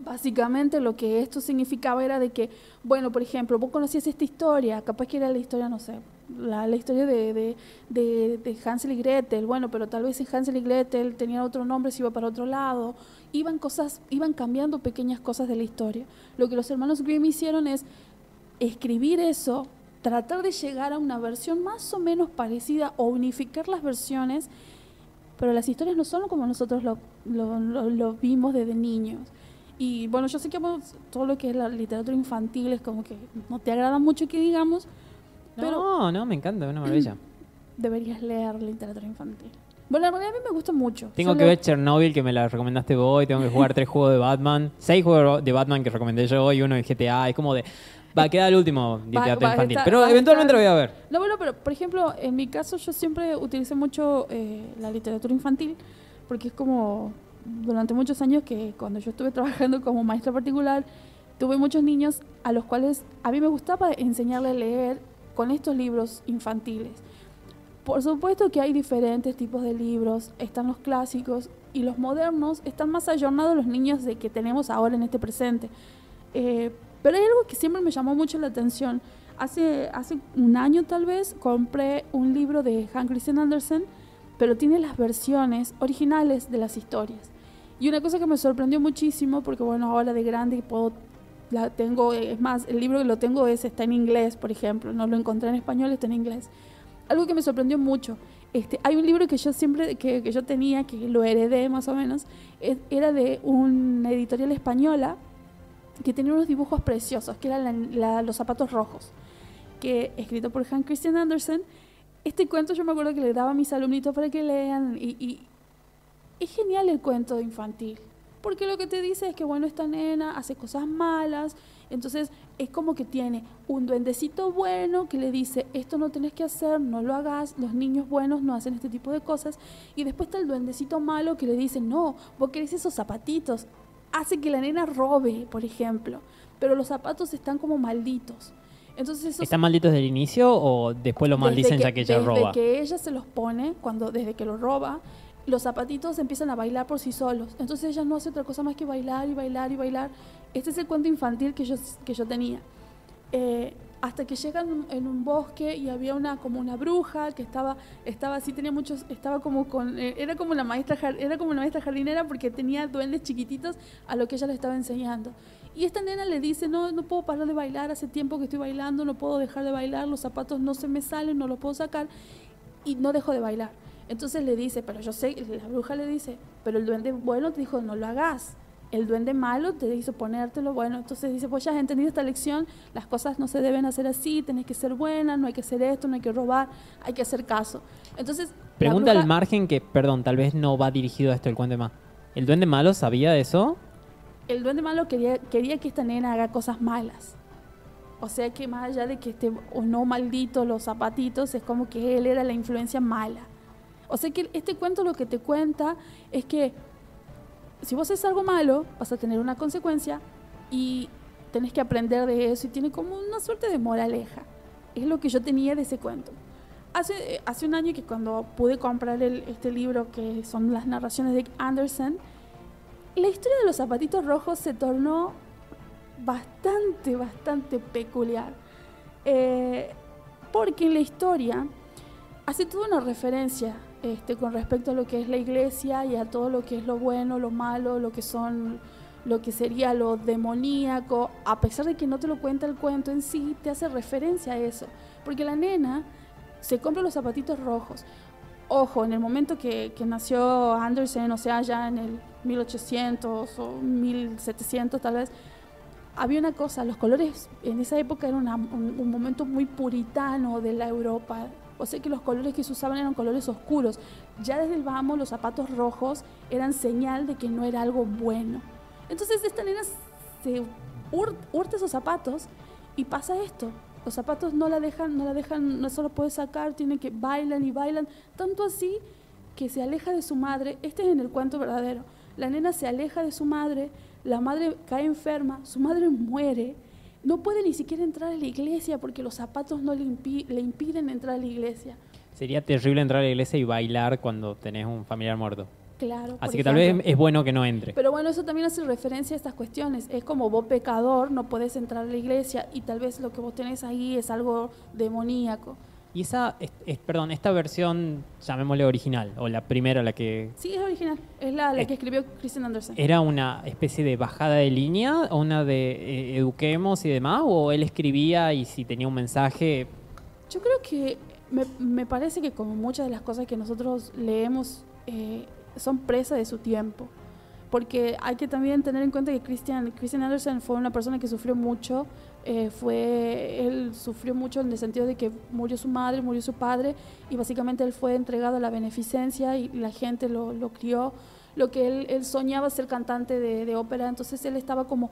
básicamente lo que esto significaba era de que, bueno, por ejemplo, vos conocías esta historia, capaz que era la historia, no sé, la, historia de, de, de- de Hansel y Gretel, bueno, pero tal vez en Hansel y Gretel tenía otro nombre, se iba para otro lado, iban cosas, iban cambiando pequeñas cosas de la historia. Lo que los hermanos Grimm hicieron es escribir eso, tratar de llegar a una versión más o menos parecida o unificar las versiones, pero las historias no son como nosotros lo, lo- lo- lo vimos desde niños. Y bueno, yo sé que todo lo que es la literatura infantil es como que no te agrada mucho que digamos, pero No, no, me encanta, es una maravilla. [CLEARS THROAT] deberías leer literatura infantil. Bueno, en realidad a mí me gusta mucho. Tengo Yo que leo- ver Chernobyl, que me la recomendaste vos, y tengo que jugar [LAUGHS] tres juegos de Batman, seis juegos de Batman que recomendé yo y uno de GTA. Es como de, va a quedar el último va a infantil. estar- Pero va eventualmente estar- lo voy a ver. No, bueno, pero por ejemplo, en mi caso yo siempre utilicé mucho eh, la literatura infantil porque es como durante muchos años que cuando yo estuve [LAUGHS] trabajando como maestra particular, tuve muchos niños a los cuales a mí me gustaba enseñarles a leer con estos libros infantiles. Por supuesto que hay diferentes tipos de libros, están los clásicos y los modernos, están más ayornados los niños de que tenemos ahora en este presente. Eh, pero hay algo que siempre me llamó mucho la atención. Hace, hace un año tal vez compré un libro de Hans Christian Andersen, pero tiene las versiones originales de las historias. Y una cosa que me sorprendió muchísimo, porque bueno, ahora de grande puedo, la tengo, es más, el libro que lo tengo es, está en inglés, por ejemplo, no lo encontré en español, está en inglés. Algo que me sorprendió mucho, este, hay un libro que yo siempre, que, que yo tenía, que lo heredé más o menos, era de una editorial española que tenía unos dibujos preciosos, que eran los zapatos rojos, que escrito por Hans Christian Andersen. Este cuento yo me acuerdo que le daba a mis alumnitos para que lean y, y es genial el cuento infantil, porque lo que te dice es que bueno, esta nena hace cosas malas, entonces es como que tiene un duendecito bueno que le dice, esto no tenés que hacer, no lo hagas, los niños buenos no hacen este tipo de cosas, y después está el duendecito malo que le dice, no, vos querés esos zapatitos, hace que la nena robe, por ejemplo, pero los zapatos están como malditos. Entonces esos ¿Están malditos desde el inicio o después lo desde maldicen ya que ella desde roba? que ella se los pone, cuando desde que lo roba, los zapatitos empiezan a bailar por sí solos. Entonces ella no hace otra cosa más que bailar y bailar y bailar. Este es el cuento infantil que yo, que yo tenía. Eh, hasta que llegan en un bosque y había una como una bruja que estaba estaba así tenía muchos estaba como con eh, era como la maestra era como una maestra jardinera porque tenía duendes chiquititos a lo que ella le estaba enseñando. Y esta nena le dice no no puedo parar de bailar hace tiempo que estoy bailando no puedo dejar de bailar los zapatos no se me salen no los puedo sacar y no dejo de bailar entonces le dice pero yo sé la bruja le dice pero el duende bueno te dijo no lo hagas el duende malo te hizo ponértelo, bueno, entonces dice, pues ya has entendido esta lección, las cosas no se deben hacer así, tenés que ser buena, no hay que hacer esto, no hay que robar, hay que hacer caso. Entonces... Pregunta al margen que, perdón, tal vez no va dirigido a esto el cuento más. ¿El duende malo sabía de eso? El duende malo quería, quería que esta nena haga cosas malas. O sea que más allá de que esté o no maldito los zapatitos, es como que él era la influencia mala. O sea que este cuento lo que te cuenta es que si vos haces algo malo, vas a tener una consecuencia y tenés que aprender de eso y tiene como una suerte de moraleja. Es lo que yo tenía de ese cuento. Hace, hace un año que cuando pude comprar este libro, que son las narraciones de Anderson, la historia de los zapatitos rojos se tornó bastante, bastante peculiar. Eh, porque en la historia hace toda una referencia este, con respecto a lo que es la iglesia y a todo lo que es lo bueno, lo malo, lo que son lo que sería lo demoníaco, a pesar de que no te lo cuenta el cuento en sí, te hace referencia a eso. Porque la nena se compra los zapatitos rojos. Ojo, en el momento que, nació Andersen, o sea, ya en el 1800 o 1700 tal vez, había una cosa, los colores en esa época eran un, un, momento muy puritano de la Europa o sea que los colores que se usaban eran colores oscuros. Ya desde el vamos los zapatos rojos eran señal de que no era algo bueno. Entonces esta nena se hurta esos zapatos y pasa esto. Los zapatos no la dejan, no la dejan, no solo puede sacar, tiene que bailan y bailan, tanto así que se aleja de su madre. Este es en el cuento verdadero. La nena se aleja de su madre, la madre cae enferma, su madre muere no puede ni siquiera entrar a la iglesia porque los zapatos no le, impiden entrar a la iglesia. Sería terrible entrar a la iglesia y bailar cuando tenés un familiar muerto. Claro. Así que tal vez es bueno que no entre. Pero bueno, eso también hace referencia a estas cuestiones. Es como vos pecador, no puedes entrar a la iglesia y tal vez lo que vos tenés ahí es algo demoníaco. Y esa, es, perdón, esta versión, llamémosle original, o la primera, la que... Sí, es original, es la, la que escribió Christian Anderson. ¿Era una especie de bajada de línea, o una de eh, eduquemos y demás, o él escribía y si tenía un mensaje... Yo creo que me, me parece que como muchas de las cosas que nosotros leemos eh, son presa de su tiempo porque hay que también tener en cuenta que Christian, Christian fue una persona que sufrió mucho, eh, fue, él sufrió mucho en el sentido de que murió su madre, murió su padre, y básicamente él fue entregado a la beneficencia y la gente lo, lo crió. Lo que él, él, soñaba ser cantante de, de, ópera, entonces él estaba como,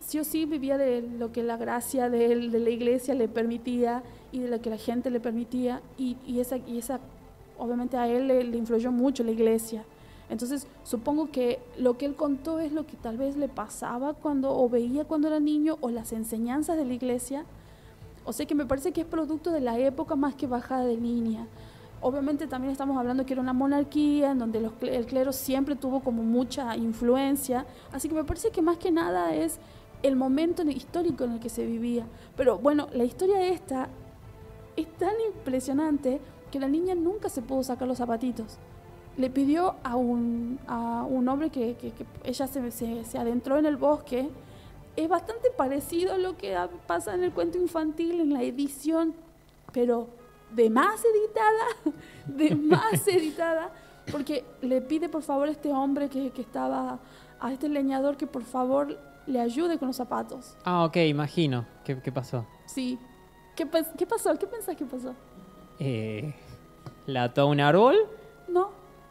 sí o sí vivía de lo que la gracia de, él, de la iglesia le permitía y de lo que la gente le permitía, y, y esa, y esa obviamente a él le, le influyó mucho la iglesia. Entonces, supongo que lo que él contó es lo que tal vez le pasaba cuando o veía cuando era niño o las enseñanzas de la iglesia. O sea que me parece que es producto de la época más que bajada de línea. Obviamente también estamos hablando que era una monarquía en donde el clero siempre tuvo como mucha influencia. Así que me parece que más que nada es el momento histórico en el que se vivía. Pero bueno, la historia esta es tan impresionante que la niña nunca se pudo sacar los zapatitos le pidió a un, a un hombre que, ella se, se, adentró en el bosque. Es bastante parecido a lo que pasa en el cuento infantil, en la edición, pero de más editada, [LAUGHS] de más [LAUGHS] editada, porque le pide por favor a este hombre que, estaba, a este leñador, que por favor le ayude con los zapatos. Ah, ok, imagino. ¿Qué, pasó? Sí. ¿Qué, ¿Qué, pasó? ¿Qué pensás que pasó? Eh, ¿La ató a un árbol?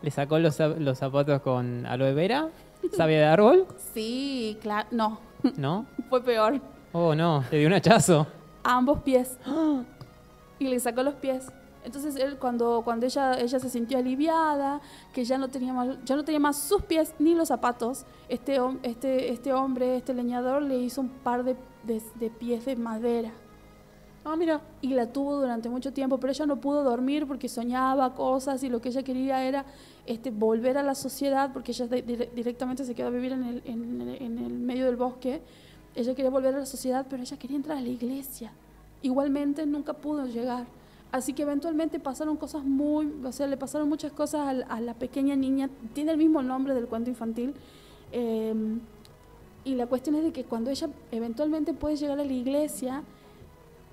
¿Le sacó los, los zapatos con aloe vera? ¿Sabía de árbol? Sí, claro. No. ¿No? [LAUGHS] Fue peor. Oh, no. Le dio un hachazo. A ambos pies. [GASPS] y le sacó los pies. Entonces él cuando, cuando ella, ella se sintió aliviada, que ya no tenía más, ya no tenía más sus pies ni los zapatos, este, este, este hombre, este leñador, le hizo un par de, de pies de madera. Ah, mira. Y la tuvo durante mucho tiempo, pero ella no pudo dormir porque soñaba cosas y lo que ella quería era este, volver a la sociedad, porque ella directamente se quedó a vivir en el, en, el medio del bosque. Ella quería volver a la sociedad, pero ella quería entrar a la iglesia. Igualmente nunca pudo llegar. Así que eventualmente pasaron cosas muy, o sea, le pasaron muchas cosas a, la pequeña niña. Tiene el mismo nombre del cuento infantil. Em, y la cuestión es de que cuando ella eventualmente puede llegar a la iglesia,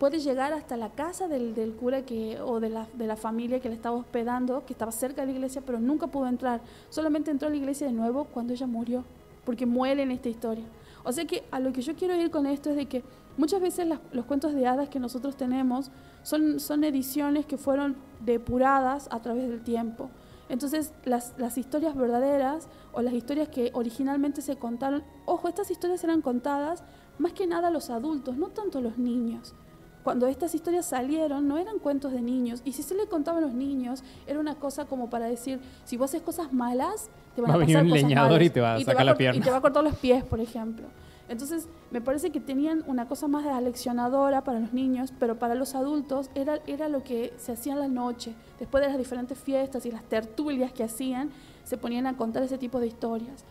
puede llegar hasta la casa del, del cura que, o de la, de la, familia que le estaba hospedando, que estaba cerca de la iglesia, pero nunca pudo entrar. Solamente entró a la iglesia de nuevo cuando ella murió. porque muere en esta historia. O sea que a lo que yo quiero ir con esto es de que muchas veces las- los cuentos de hadas que nosotros tenemos son, son ediciones que fueron depuradas a través del tiempo. Entonces, las, las historias verdaderas o las historias que originalmente se contaron, ojo, estas historias eran contadas más que nada a los adultos, no tanto a los niños. Cuando estas historias salieron, no eran cuentos de niños. Y si se le contaban a los niños, era una cosa como para decir, si vos haces cosas malas, te van Va a a venir pasar un cosas leñador malas. y te va a sacar la pierna. Y te va a cortar los pies, por ejemplo. Entonces, me parece que tenían una cosa más aleccionadora para los niños, pero para los adultos era, era lo que se hacía en la noche. Después de las diferentes fiestas y las tertulias que hacían, se ponían a contar ese tipo de historias.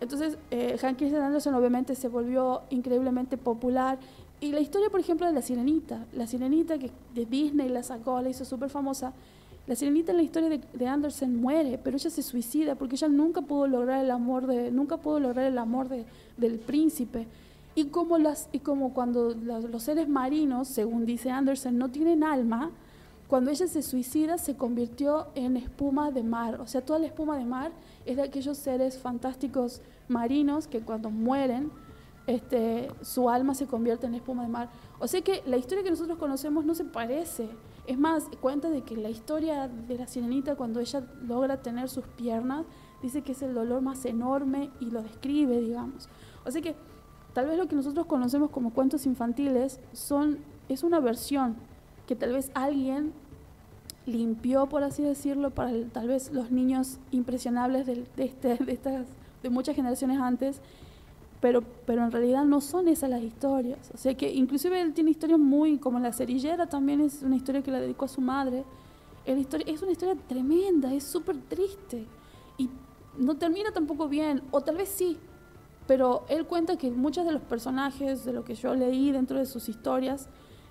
Entonces, eh, Hank Christian Andersen obviamente se volvió increíblemente popular. Y la historia, por ejemplo, de la sirenita, la sirenita que de Disney la sacó, la hizo súper famosa. La sirenita en la historia de, de Andersen muere, pero ella se suicida porque ella nunca pudo lograr el amor de, nunca pudo lograr el amor de, del príncipe. Y como, las, y como cuando los, seres marinos, según dice Andersen, no tienen alma, cuando ella se suicida se convirtió en espuma de mar. O sea, toda la espuma de mar es de aquellos seres fantásticos marinos que cuando mueren, este, su alma se convierte en espuma de mar. O sea que la historia que nosotros conocemos no se parece. Es más, cuenta de que la historia de la sirenita cuando ella logra tener sus piernas, dice que es el dolor más enorme y lo describe, digamos. O sea que tal vez lo que nosotros conocemos como cuentos infantiles son, es una versión que tal vez alguien limpió, por así decirlo, para tal vez los niños impresionables este- de estas, de muchas generaciones antes, pero, pero en realidad no son esas las historias. O sea que inclusive él tiene historias muy, como La cerillera también es una historia que la dedicó a su madre. Historia, es una historia tremenda, es súper triste y no termina tampoco bien, o tal vez sí, pero él cuenta que muchos de los personajes, de lo que yo leí dentro de sus historias,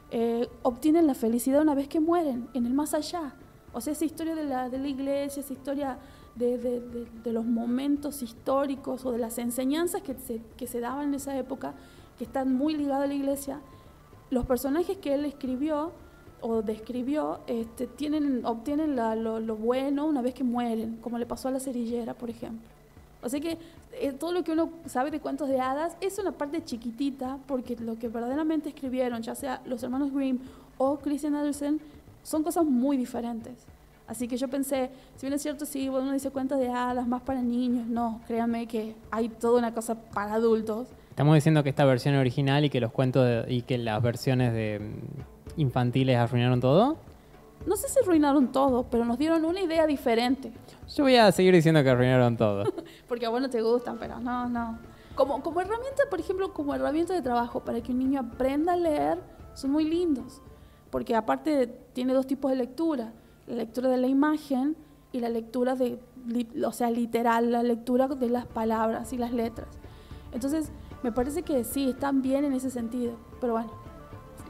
eh, obtienen la felicidad una vez que mueren, en el más allá. O sea, esa historia de la, de la iglesia, esa historia de, los momentos históricos o de las enseñanzas que se, que se daban en esa época, que están muy ligadas a la iglesia, los personajes que él escribió o describió este, tienen, obtienen lo bueno una vez que mueren, como le pasó a la cerillera, por ejemplo. O sea que eh, todo lo que uno sabe de cuentos de hadas es una parte chiquitita, porque lo que verdaderamente escribieron, ya sea los hermanos Grimm o Christian Andersen, son cosas muy diferentes. Así que yo pensé, si bien es cierto, sí, bueno, uno dice cuentos de hadas más para niños, no, créanme que hay toda una cosa para adultos. Estamos diciendo que esta versión original y que los cuentos de- y que las versiones de mm, infantiles arruinaron todo. No sé si arruinaron todo, pero nos dieron una idea diferente. Yo voy a seguir diciendo que arruinaron todo. [LAUGHS] Porque a vos no te gustan, pero no, no. Como, como herramienta, por ejemplo, como herramienta de trabajo para que un niño aprenda a leer, son muy lindos. Porque aparte tiene dos tipos de lectura. La lectura de la imagen y la lectura de, o sea, literal, la lectura de las palabras y las letras. Entonces, me parece que sí, están bien en ese sentido. Pero bueno,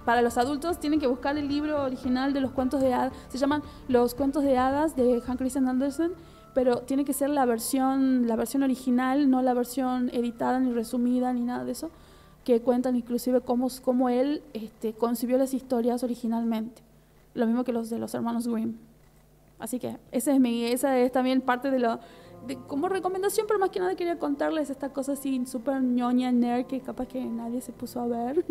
para los adultos tienen que buscar el libro original de los cuentos de hadas. Se llaman Los cuentos de hadas de Hans Christian Andersen, pero tiene que ser la versión, la versión original, no la versión editada ni resumida ni nada de eso, que cuentan inclusive cómo, cómo él este, concibió las historias originalmente. Lo mismo que los de los hermanos Grimm. Así que esa es, mi, también parte de lo... Como recomendación, pero más que nada quería contarles esta cosa así súper ñoña, nerd, que capaz que nadie se puso a ver.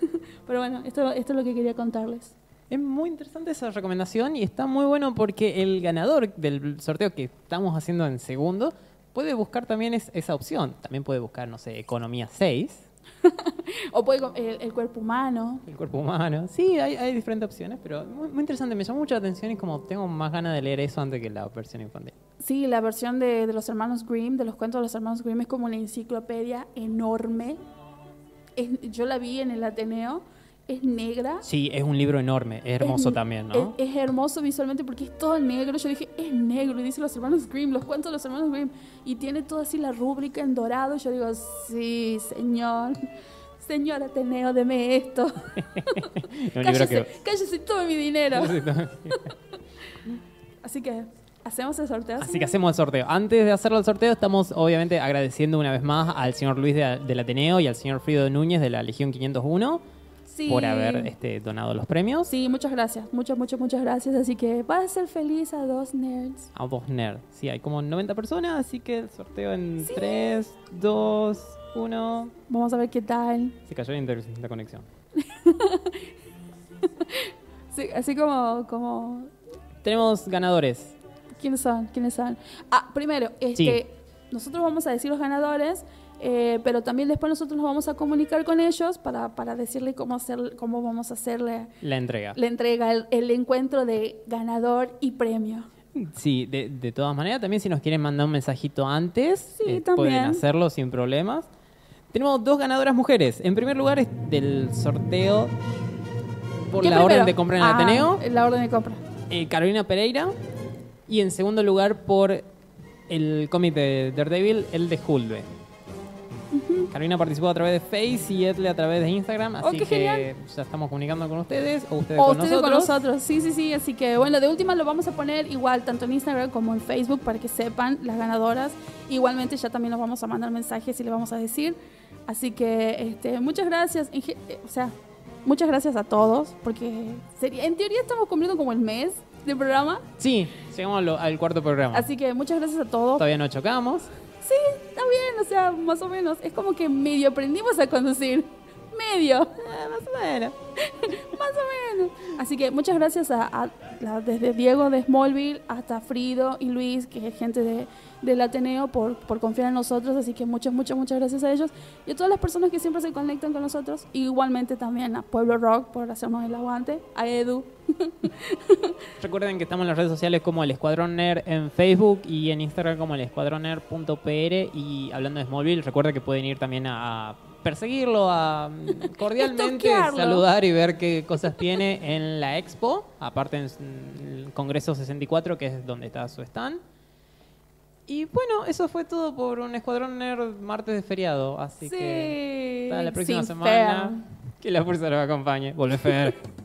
[LAUGHS] pero bueno, esto, esto es lo que quería contarles. Es muy interesante esa recomendación y está muy bueno porque el ganador del sorteo que estamos haciendo en segundo puede buscar también es- esa opción. También puede buscar, no sé, Economía 6, O puede, el, el cuerpo humano. el cuerpo humano. Sí, hay, hay diferentes opciones, pero muy, muy interesante. Me llamó mucho la atención y como tengo más ganas de leer eso antes que la versión infantil. Sí, la versión de, de los hermanos Grimm, de los cuentos de los hermanos Grimm, es como una enciclopedia enorme. Es- yo la vi en el Ateneo, es negra. Sí, es un libro enorme, es hermoso Es- también, ¿no? Es, es hermoso visualmente porque es todo negro. Yo dije, es negro. Y dice los hermanos Grimm, los cuentos de los hermanos Grimm. Y tiene toda así la rúbrica en dorado. Yo digo, sí, señor. Señor Ateneo, deme esto. [LAUGHS] cállese, que... cállese, tome mi dinero. [LAUGHS] Así que, ¿hacemos el sorteo? Así señor? que hacemos el sorteo. Antes de hacerlo el sorteo, estamos obviamente agradeciendo una vez más al señor Luis de- del Ateneo y al señor Frido Núñez de la Legión 501. Sí. por haber este, donado los premios. Sí, muchas gracias. Muchas, muchas, muchas gracias. Así que vas a ser feliz a dos nerds. A vos, Nerd. Sí, hay como 90 personas, así que el sorteo en 3, 2, 1. Vamos a ver qué tal. Se cayó la, conexión. [LAUGHS] Sí, así como, como Tenemos ganadores. ¿Quiénes son? ¿Quiénes son? Ah, primero, este, Sí. nosotros vamos a decir los ganadores, eh, pero también después nosotros nos vamos a comunicar con ellos para, para decirle cómo, hacer, cómo vamos a hacerle La entrega. la entrega, el, el encuentro de ganador y premio. Sí, de, de todas maneras, también si nos quieren mandar un mensajito antes, Sí, eh, pueden hacerlo sin problemas. Tenemos dos ganadoras mujeres. En primer lugar es del sorteo por ¿Qué la primero? orden de compra en el Ah, Ateneo, La orden de compra. eh, Carolina Pereira. Y en segundo lugar por el cómic de Daredevil, el de Hulve. Carolina participó a través de Face y Edle a través de Instagram, Oh, así qué que genial. ya estamos comunicando con ustedes o ustedes O con ustedes nosotros. con nosotros. Sí, sí, sí. Así que bueno, de última lo vamos a poner igual tanto en Instagram como en Facebook para que sepan las ganadoras. Igualmente ya también nos vamos a mandar mensajes y le vamos a decir. Así que este, muchas gracias. Eh, o sea, muchas gracias a todos porque sería, en teoría estamos cumpliendo como el mes de programa. Sí, llegamos al cuarto programa. Así que muchas gracias a todos. Todavía no chocamos. Sí, está bien, o sea, más o menos. Es como que medio aprendimos a conducir. Medio. más o menos. [LAUGHS] Más o menos. Así que muchas gracias a, a desde Diego de Smallville hasta Frido y Luis, que es gente de, del Ateneo, por, por confiar en nosotros. Así que muchas, muchas, muchas gracias a ellos. Y a todas las personas que siempre se conectan con nosotros. Igualmente también a Pueblo Rock por hacernos el aguante. A Edu. [LAUGHS] Recuerden que estamos en las redes sociales como el Escuadrón Nerd en Facebook y en Instagram como el escuadroner.pr y hablando de Smallville, recuerden que pueden ir también a, perseguirlo, a mm, [LAUGHS] cordialmente saludar y ver qué cosas tiene en la expo, aparte en el Congreso 64 que es donde está su stand. Y bueno, eso fue todo por un Escuadrón Nerd martes de feriado, así que sí. hasta la próxima semana. fea. Que la fuerza los acompañe. Volve Fer. [LAUGHS]